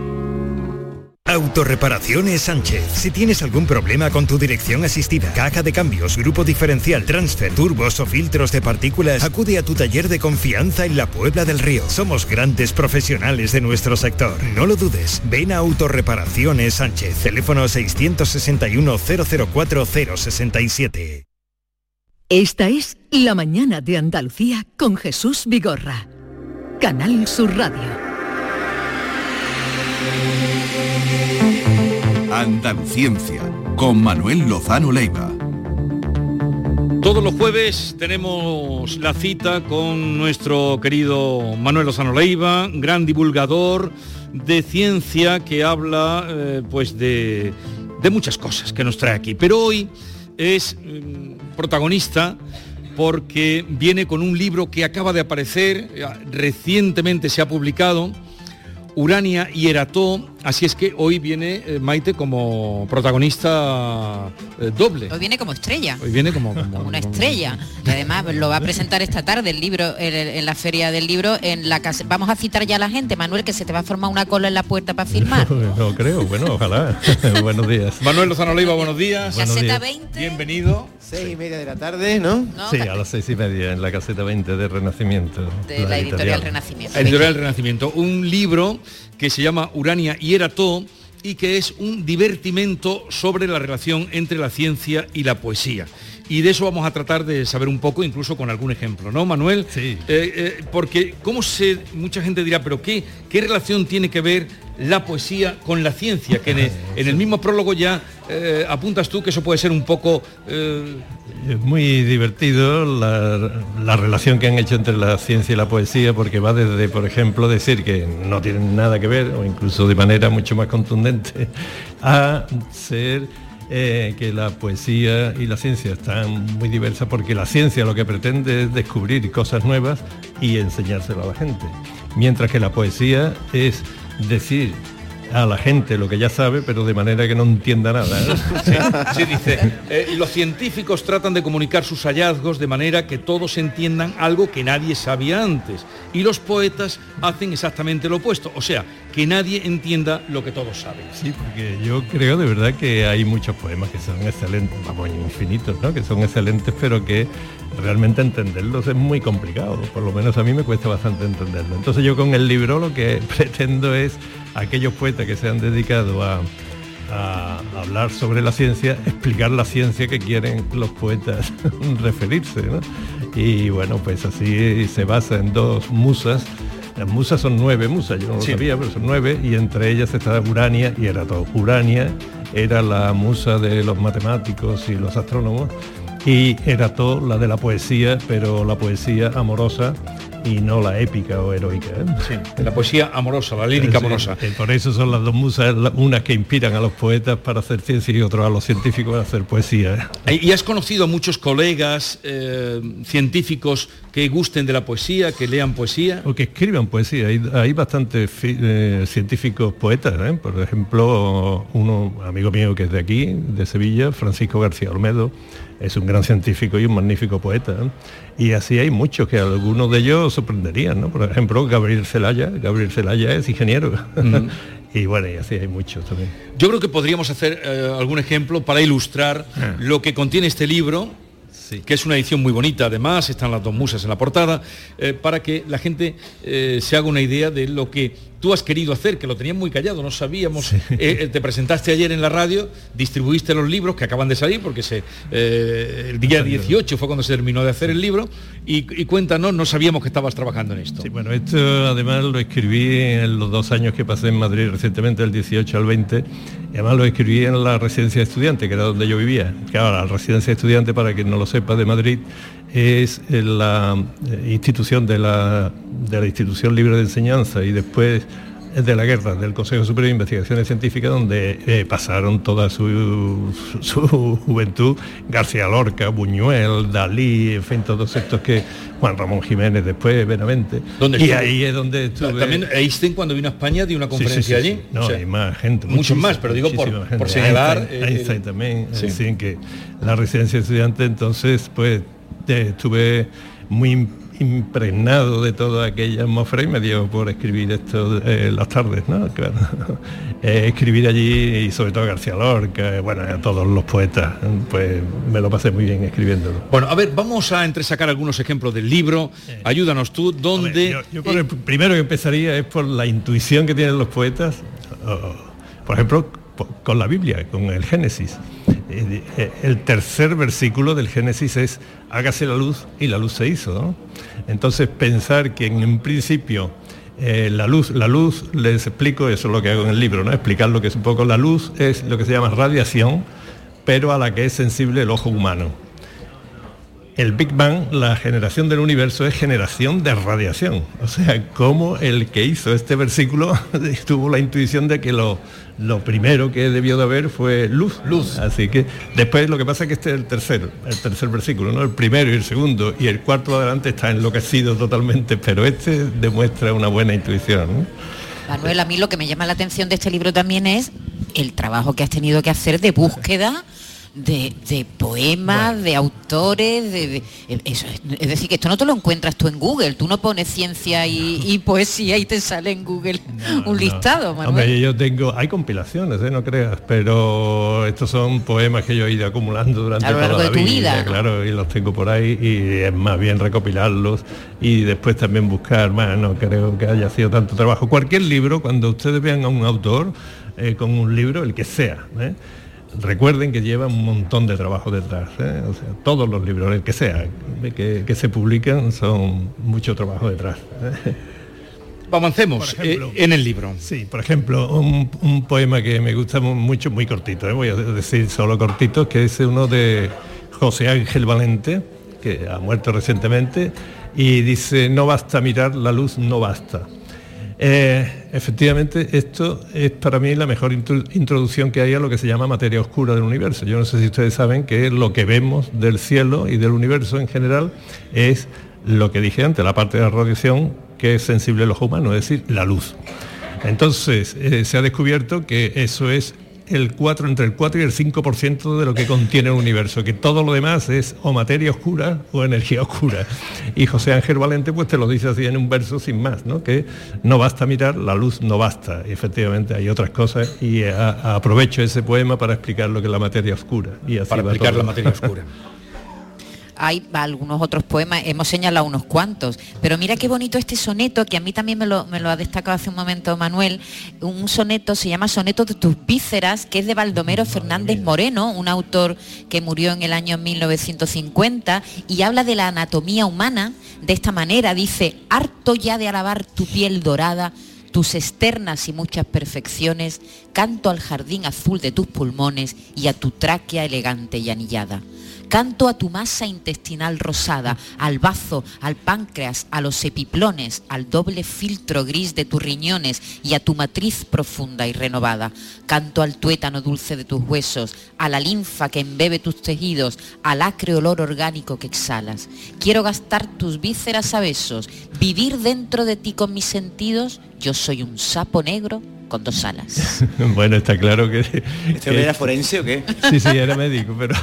Autorreparaciones Sánchez. Si tienes algún problema con tu dirección asistida, caja de cambios, grupo diferencial, transfer, turbos o filtros de partículas, acude a tu taller de confianza en la Puebla del Río. Somos grandes profesionales de nuestro sector. No lo dudes. Ven a Autorreparaciones Sánchez. Teléfono 661 004 067. Esta es La mañana de Andalucía con Jesús Vigorra. Canal Sur Radio. Andaluciencia, con Manuel Lozano Leiva. Todos los jueves tenemos la cita con nuestro querido Manuel Lozano Leiva, gran divulgador de ciencia que habla eh, pues de, muchas cosas que nos trae aquí. Pero hoy es mm, protagonista porque viene con un libro que acaba de aparecer, eh, recientemente se ha publicado, Urania y Erató, así es que hoy viene eh, Maite como protagonista eh, doble. Hoy viene como estrella. Hoy viene como, como- <laughs> Una estrella. Y además lo va a presentar esta tarde el libro en, en la feria del libro en la casa. Vamos a citar ya a la gente, Manuel, que se te va a formar una cola en la puerta para firmar. <laughs> No creo, bueno, ojalá. <laughs> Buenos días. Manuel Lozano Leiva, buenos días. Buenos Caseta días. 20. Bienvenido. Seis y media de la tarde, ¿no? Sí, a las seis y media en la caseta 20 de Renacimiento. de la editorial Renacimiento. Editorial Renacimiento, un libro que se llama Urania y Erató y que es un divertimento sobre la relación entre la ciencia y la poesía. Y de eso vamos a tratar de saber un poco, incluso con algún ejemplo, ¿no, Manuel? Sí. porque, ¿cómo se, mucha gente dirá, pero qué, qué relación tiene que ver la poesía con la ciencia? Que en el, <laughs> en el mismo prólogo ya eh, apuntas tú que eso puede ser un poco... Es muy divertido la, la relación que han hecho entre la ciencia y la poesía, porque va desde, por ejemplo, decir que no tienen nada que ver, o incluso de manera mucho más contundente, a ser eh, que la poesía y la ciencia están muy diversas, porque la ciencia lo que pretende es descubrir cosas nuevas y enseñárselo a la gente, mientras que la poesía es decir a la gente lo que ya sabe, pero de manera que no entienda nada. ¿eh? Sí, sí, dice, eh, los científicos tratan de comunicar sus hallazgos de manera que todos entiendan algo que nadie sabía antes. Y los poetas hacen exactamente lo opuesto, o sea, que nadie entienda lo que todos saben. Sí, porque yo creo de verdad que hay muchos poemas que son excelentes, vamos, infinitos, ¿no? Que son excelentes, pero que realmente entenderlos es muy complicado. Por lo menos a mí me cuesta bastante entenderlo. Entonces yo con el libro lo que <laughs> pretendo es aquellos poetas que se han dedicado a, a hablar sobre la ciencia, explicar la ciencia que quieren los poetas <laughs> referirse. ¿no? Y bueno, pues así se basa en dos musas. Las musas son nueve musas, yo no lo Sí. sabía, pero son nueve, y entre ellas está Urania y Erato. Urania era la musa de los matemáticos y los astrónomos, y Erato la de la poesía, pero la poesía amorosa y no la épica o heroica. ¿eh? La poesía amorosa, la lírica Sí, amorosa. eh, por eso son las dos musas, unas que inspiran a los poetas para hacer ciencia y otras a los científicos para hacer poesía. ¿eh? ¿Y has conocido a muchos colegas eh, científicos que gusten de la poesía, que lean poesía? O que escriban poesía. Hay, hay bastantes fi- eh, científicos poetas. Por ejemplo, uno amigo mío que es de aquí, de Sevilla, Francisco García Olmedo, es un gran científico y un magnífico poeta. ¿eh? Y así hay muchos que algunos de ellos sorprenderían. ¿no? Por ejemplo, Gabriel Celaya. Gabriel Celaya es ingeniero. <laughs> Y bueno, y así hay muchos también. Yo creo que podríamos hacer eh, algún ejemplo para ilustrar Ah. lo que contiene este libro, que es una edición muy bonita además, están las dos musas en la portada, eh, para que la gente eh, se haga una idea de lo que tú has querido hacer, que lo tenías muy callado, no sabíamos. Eh, eh, te presentaste ayer en la radio, distribuiste los libros que acaban de salir, porque se, eh, el día 18 fue cuando se terminó de hacer el libro, y, y cuéntanos, no sabíamos que estabas trabajando en esto. Sí, bueno, esto además lo escribí en los dos años que pasé en Madrid recientemente, del 18 al 20, y además lo escribí en la residencia de estudiante, que era donde yo vivía. Claro, la residencia de estudiante, para quien no lo sepa, de Madrid, es eh, la eh, institución de la, de la institución libre de enseñanza y después de la guerra del Consejo Superior de Investigaciones Científicas, donde eh, pasaron toda su, su juventud García Lorca, Buñuel, Dalí, en fin, todos estos que Juan Ramón Jiménez después, Benavente. ¿Dónde y estuvo? ahí es donde estuve. También Einstein cuando vino a España dio una Sí, sí, conferencia sí, allí. No, O sea, hay más gente. Muchos más, pero digo por, muchísima gente. por señalar. Einstein, eh, también, que la residencia de estudiante entonces pues estuve muy im- impregnado de toda aquella atmósfera y me dio por escribir esto eh, las tardes, ¿no? <laughs> Claro. Eh, escribir allí y sobre todo García Lorca, bueno, a todos los poetas, pues me lo pasé muy bien escribiéndolo. Bueno, a ver, vamos a entresacar algunos ejemplos del libro. Ayúdanos tú, ¿dónde...? yo, por el primero que empezaría es por la intuición que tienen los poetas, por ejemplo, con la Biblia, con el Génesis. Eh, el tercer versículo del Génesis es hágase la luz y la luz se hizo. Entonces pensar que en, principio eh, la luz, la luz, les explico, eso es lo que hago en el libro, ¿no? explicar lo que es un poco la luz, es lo que se llama radiación, pero a la que es sensible el ojo humano el Big Bang, la generación del universo es generación de radiación. O sea, como el que hizo este versículo <laughs> tuvo la intuición de que lo, lo primero que debió de haber fue luz. Luz. Así que después lo que pasa es que este es el tercero, el tercer versículo, ¿no? El primero y el segundo y el cuarto adelante está enloquecido totalmente, pero este demuestra una buena intuición. Manuel, a mí lo que me llama la atención de este libro también es el trabajo que has tenido que hacer de búsqueda de, poemas, de autores, de, eso, es decir, que esto no te lo encuentras tú en Google, tú no pones ciencia y, poesía y te sale en Google <laughs> un listado. Hombre, yo tengo, hay compilaciones, ¿eh? no creas, pero estos son poemas que yo he ido acumulando durante toda la vida, claro, y los tengo por ahí y es más bien recopilarlos y después también buscar más, no creo que haya sido tanto trabajo. Cualquier libro, cuando ustedes vean a un autor eh, con un libro, el que sea, ¿eh? Recuerden que lleva un montón de trabajo detrás. ¿eh? O sea, todos los libros, el que sea, que, se publican, son mucho trabajo detrás. ¿eh? Avancemos eh, en el libro. Sí, por ejemplo, un, poema que me gusta mucho, muy cortito, voy a decir solo cortito, que es uno de José Ángel Valente, que ha muerto recientemente, y dice, no basta mirar, la luz no basta. Eh, efectivamente, esto es para mí la mejor introducción que hay a lo que se llama materia oscura del universo. Yo no sé si ustedes saben que lo que vemos del cielo y del universo en general es lo que dije antes, la parte de la radiación que es sensible al ojo humano, es decir, la luz. Entonces, eh, se ha descubierto que eso es el 4, entre el 4 y el 5% de lo que contiene el universo, que todo lo demás es o materia oscura o energía oscura. Y José Ángel Valente pues te lo dice así en un verso sin más, ¿no? que no basta mirar, la luz no basta. Y efectivamente hay otras cosas y aprovecho ese poema para explicar lo que es la materia oscura. Y para explicar la materia oscura. <laughs> hay algunos otros poemas, hemos señalado unos cuantos, pero mira qué bonito este soneto, que a mí también me lo, ha destacado hace un momento Manuel, un soneto, se llama Soneto de tus vísceras, que es de Baldomero Fernández Moreno, un autor que murió en el año 1950, y habla de la anatomía humana de esta manera, dice, harto ya de alabar tu piel dorada, tus externas y muchas perfecciones, canto al jardín azul de tus pulmones y a tu tráquea elegante y anillada. Canto a tu masa intestinal rosada, al bazo, al páncreas, a los epiplones, al doble filtro gris de tus riñones y a tu matriz profunda y renovada. Canto al tuétano dulce de tus huesos, a la linfa que embebe tus tejidos, al acre olor orgánico que exhalas. Quiero gastar tus vísceras a besos, vivir dentro de ti con mis sentidos. Yo soy un sapo negro con dos alas. <laughs> bueno, está claro que... ¿Este era forense o qué? <laughs> sí, sí, era médico, pero,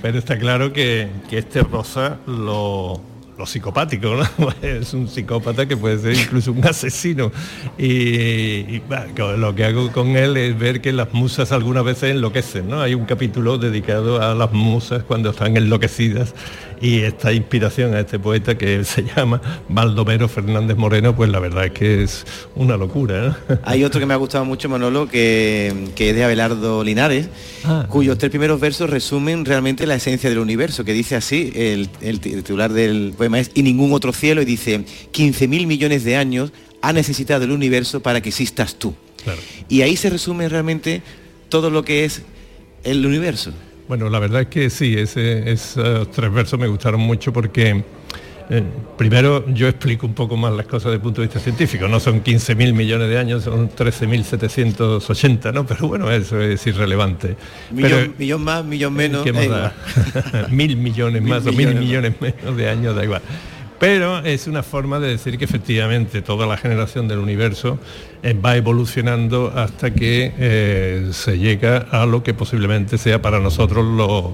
pero está claro que, que este rosa lo, lo psicopático, ¿no? <laughs> es un psicópata que puede ser incluso un asesino. Y, lo que hago con él es ver que las musas algunas veces enloquecen, ¿no? Hay un capítulo dedicado a las musas cuando están enloquecidas y esta inspiración a este poeta que se <laughs> llama Baldomero Fernández Moreno, pues la verdad es que es una locura. <laughs> Hay otro que me ha gustado mucho, Manolo, que, es de Abelardo Linares, ah. cuyos tres primeros versos resumen realmente la esencia del universo, que dice así, el, titular del poema es Y ningún otro cielo, y dice, 15 mil millones de años ha necesitado el universo para que existas tú. Y ahí se resume realmente todo lo que es el universo. Bueno, la verdad es que sí, esos tres versos me gustaron mucho porque eh, primero yo explico un poco más las cosas desde el punto de vista científico. No son 15.000 millones de años, son 13.780, ¿no? Pero bueno, eso es irrelevante. Millón, más, millón menos. mil millones más o mil millones menos de años, da igual. Pero es una forma de decir que efectivamente toda la generación del universo eh, va evolucionando hasta que eh, se llega a lo que posiblemente sea para nosotros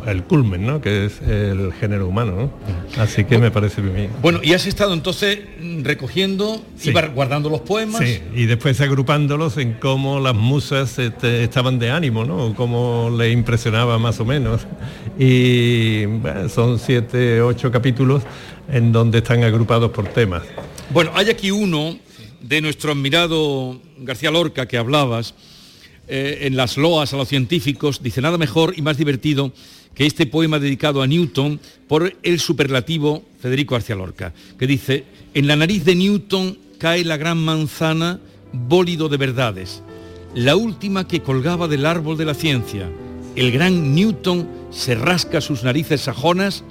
el culmen, ¿no? que es el género humano. Así que me parece bien. Bueno, y has estado entonces recogiendo y guardando los poemas. Sí, y después agrupándolos en cómo las musas este, estaban de ánimo, ¿no? cómo le impresionaba más o menos. Y son siete, ocho capítulos en donde están agrupados por temas. Bueno, hay aquí uno de nuestro admirado García Lorca que hablabas, eh, en las loas a los científicos, dice nada mejor y más divertido que este poema dedicado a Newton por el superlativo Federico García Lorca, que dice, en la nariz de Newton cae la gran manzana, bólido de verdades, la última que colgaba del árbol de la ciencia. El gran Newton se rasca sus narices sajonas,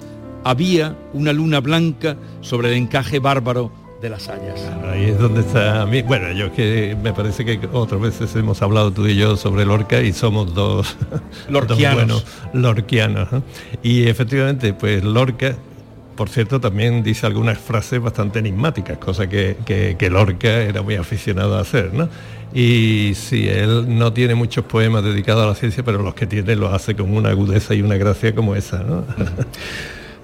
había una luna blanca sobre el encaje bárbaro de las hayas. ahí es donde está mí. Bueno, yo que me parece que otras veces hemos hablado tú y yo sobre Lorca y somos dos, <laughs> lorquianos. lorquianos. Y efectivamente, pues Lorca, por cierto, también dice algunas frases bastante enigmáticas, cosa que, que, Lorca era muy aficionado a hacer, ¿no? Y sí, él no tiene muchos poemas dedicados a la ciencia, pero los que tiene los hace con una agudeza y una gracia como esa, ¿no? <laughs>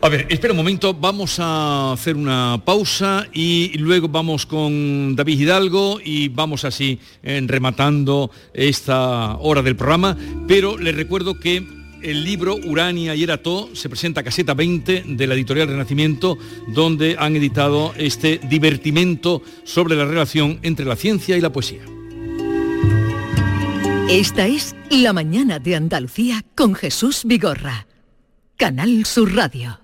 A ver, espera un momento, vamos a hacer una pausa y luego vamos con David Hidalgo y vamos así en rematando esta hora del programa, pero les recuerdo que el libro Urania y Erato se presenta caseta 20 de la editorial Renacimiento, donde han editado este divertimento sobre la relación entre la ciencia y la poesía. Esta es La Mañana de Andalucía con Jesús Vigorra. Canal Sur Radio.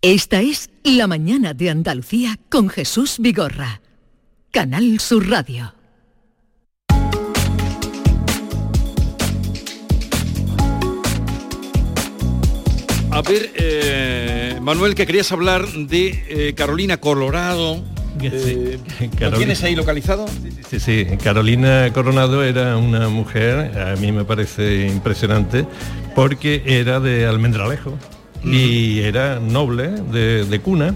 Esta es La Mañana de Andalucía con Jesús Vigorra. Canal Sur Radio. A ver, eh, Manuel, que querías hablar de eh, Carolina Colorado. Eh, ¿Lo tienes ahí localizado? Sí, sí, Carolina Coronado era una mujer, a mí me parece impresionante, porque era de Almendralejo y era noble de, cuna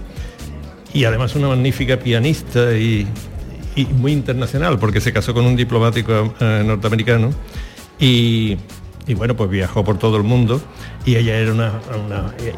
y además una magnífica pianista y, muy internacional porque se casó con un diplomático eh, norteamericano y, y bueno, pues viajó por todo el mundo y ella era una,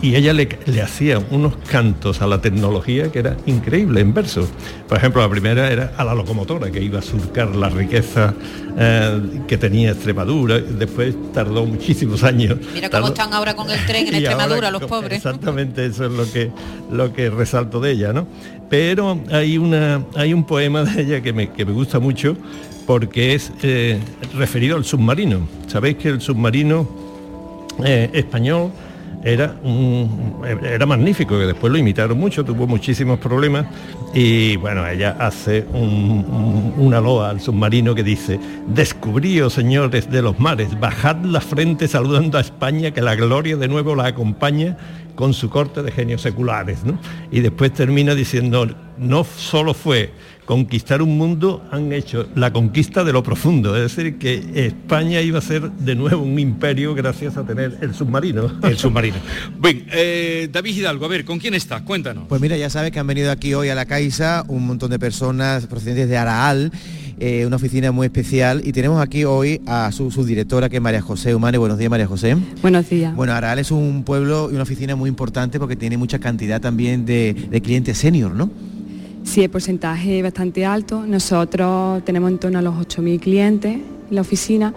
y ella le, hacía unos cantos a la tecnología que era increíble en verso. Por ejemplo, la primera era a la locomotora que iba a surcar la riqueza eh, que tenía Extremadura. Después tardó muchísimos años. Mira cómo están ahora con el tren en <laughs> Extremadura los pobres. Exactamente, eso es lo que lo que resalto de ella, ¿no? Pero hay una hay un poema de ella que me, que me gusta mucho porque es eh, referido al submarino. Sabéis que el submarino eh, español era, era magnífico, que después lo imitaron mucho, tuvo muchísimos problemas y bueno, ella hace una loa al submarino que dice, descubríos señores de los mares, bajad la frente saludando a España, que la gloria de nuevo la acompaña con su corte de genios seculares, ¿no? Y después termina diciendo, no solo fue conquistar un mundo, han hecho la conquista de lo profundo, es decir, que España iba a ser de nuevo un imperio gracias a tener el submarino. <laughs> El submarino. Bien, eh, David Hidalgo, a ver, ¿con quién estás? Cuéntanos. Pues mira, ya sabes que han venido aquí hoy a la Caixa un montón de personas procedentes de Araal, eh, una oficina muy especial, y tenemos aquí hoy a su subdirectora, que es María José Humane. Buenos días, María José. Buenos días. Bueno, Araal es un pueblo y una oficina muy importante porque tiene mucha cantidad también de, de clientes senior, ¿no? Sí, el porcentaje es bastante alto. Nosotros tenemos en torno a los 8.000 clientes en la oficina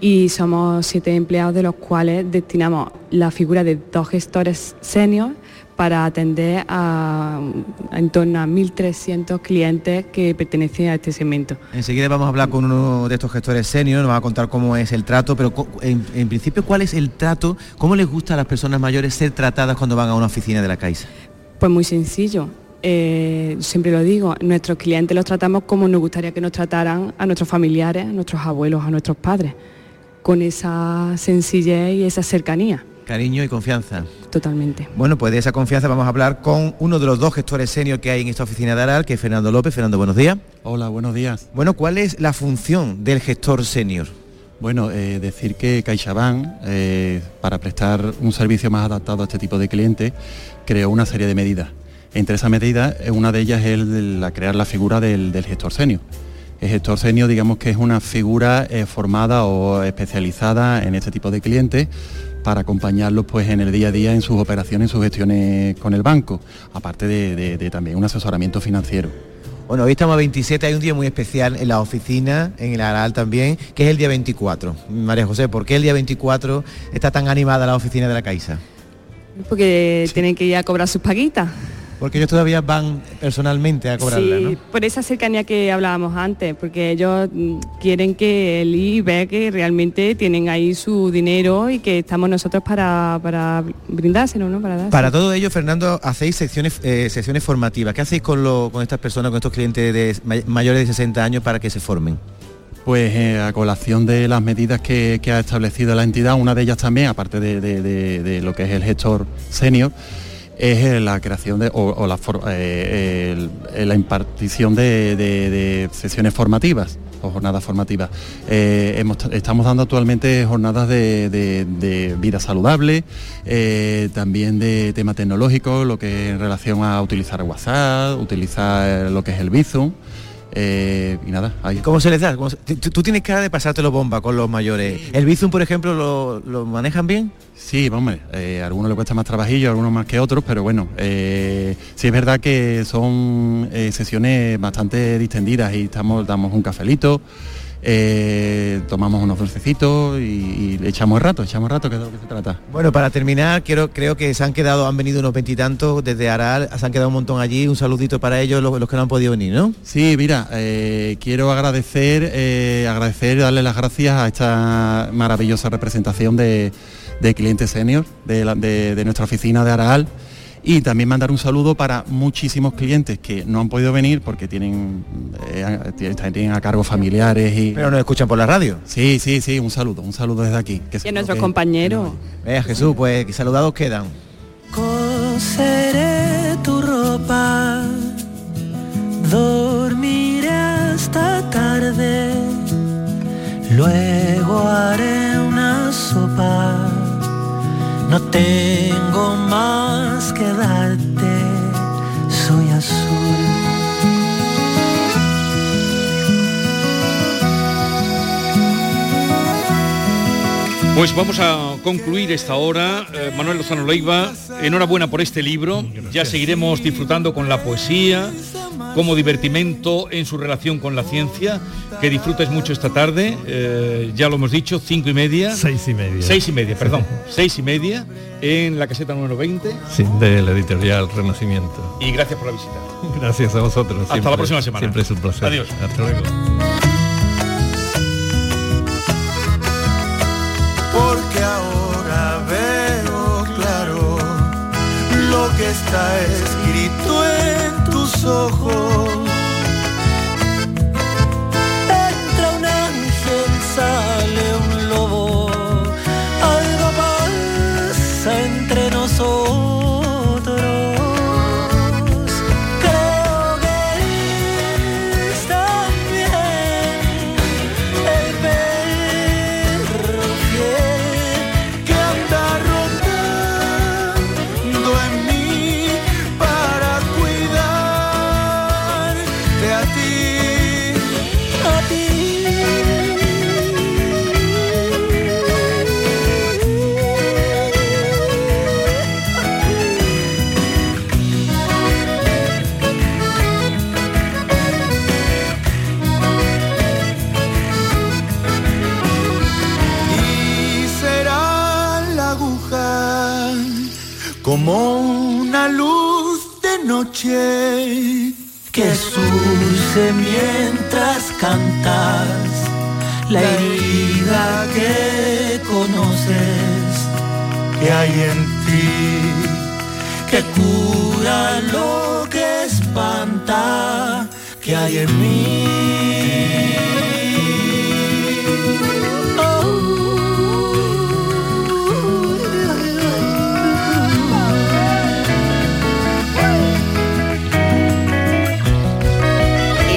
y somos siete empleados de los cuales destinamos la figura de dos gestores senior para atender a, a en torno a 1.300 clientes que pertenecen a este segmento. Enseguida vamos a hablar con uno de estos gestores senior, nos va a contar cómo es el trato, pero en, en principio, ¿cuál es el trato? ¿Cómo les gusta a las personas mayores ser tratadas cuando van a una oficina de la Caixa? Pues muy sencillo. Eh, siempre lo digo, nuestros clientes los tratamos como nos gustaría que nos trataran a nuestros familiares, a nuestros abuelos, a nuestros padres, con esa sencillez y esa cercanía, Cariño y confianza. totalmente. Bueno, pues de esa confianza vamos a hablar con uno de los dos gestores senior que hay en esta oficina de Aral, que es Fernando López. Fernando, buenos días. Hola, buenos días. Bueno, ¿cuál es la función del gestor senior? Bueno, eh, decir que CaixaBank, eh, para prestar un servicio más adaptado a este tipo de clientes, creó una serie de medidas. Entre esas medidas, eh, una de ellas es el la crear la figura del, del gestor senior. El gestor senior, digamos que es una figura eh, formada o especializada en este tipo de clientes para acompañarlos pues en el día a día en sus operaciones, en sus gestiones con el banco, aparte de, de- de también un asesoramiento financiero. Bueno, hoy estamos a 27, hay un día muy especial en la oficina, en el Aral también, que es el día 24. María José, ¿por qué el día 24 está tan animada la oficina de la Caixa? Porque tienen que ir a cobrar sus paguitas. Porque ellos todavía van personalmente a cobrarla, sí, ¿no? por esa cercanía que hablábamos antes, porque ellos mm, quieren que el I vea que realmente tienen ahí su dinero y que estamos nosotros para, para brindárselo, ¿no? Para dárselo. Para todo ello, Fernando, hacéis secciones, eh, sesiones formativas. ¿Qué hacéis con, lo- con estas personas, con estos clientes de, mayores de 60 años para que se formen? Pues eh, a colación de las medidas que, que ha establecido la entidad, una de ellas también, aparte de, de- de- de lo que es el gestor senior, es eh, la creación de, o, la, eh, eh, la impartición de, de- sesiones formativas o jornadas formativas. Estamos dando actualmente jornadas de, vida saludable, también de tema tecnológico, lo que en relación a utilizar WhatsApp, utilizar lo que es el Bizum. Eh, y nada, ahí. ¿Cómo se les da? ¿Cómo se- tú, tú tienes cara de pasártelo bomba con los mayores. ¿El Bizum, por ejemplo, lo, lo manejan bien? Sí, hombre, eh, a algunos le cuesta más trabajillo, a algunos más que otros, pero bueno, eh, sí es verdad que son eh, sesiones bastante distendidas y estamos, damos un cafelito, eh, tomamos unos dulcecitos y, y echamos el rato, echamos el rato, que es de lo que se trata. Bueno, para terminar, quiero, creo que se han quedado, han venido unos veintitantos desde Aral, se han quedado un montón allí. Un saludito para ellos, los, los que no han podido venir, ¿no? Sí, mira, eh, quiero agradecer, eh, agradecer y darle las gracias a esta maravillosa representación de, de clientes senior de, la- de- de nuestra oficina de Araal y también mandar un saludo para muchísimos clientes que no han podido venir porque tienen, eh, tienen, a cargo familiares y... Pero nos escuchan por la radio. Sí, sí, sí, un saludo, un saludo desde aquí. Que Y a nuestros que- compañeros. Vea Jesús, pues que saludados quedan. Coseré tu ropa, dormiré hasta tarde, luego haré una sopa. No tengo más que darte, Pues vamos a concluir esta hora. Eh, Manuel Lozano Leiva, enhorabuena por este libro. Ya seguiremos disfrutando con la poesía, como divertimento en su relación con la ciencia. Que disfrutes mucho esta tarde. Eh, ya lo hemos dicho, cinco y media. Seis y media. Seis y media, perdón. Seis y media en la caseta número 20. Sí, de la editorial Renacimiento. Y gracias por la visita. Gracias a vosotros. Hasta siempre- la próxima semana. Siempre es un placer. Adiós. Hasta luego. Está escrito en tus ojos. Hay en ti que cura lo que espanta que hay en mí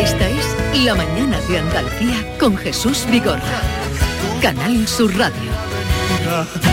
Esta es La Mañana de Andalucía con Jesús Vigorra. Canal Sur Radio.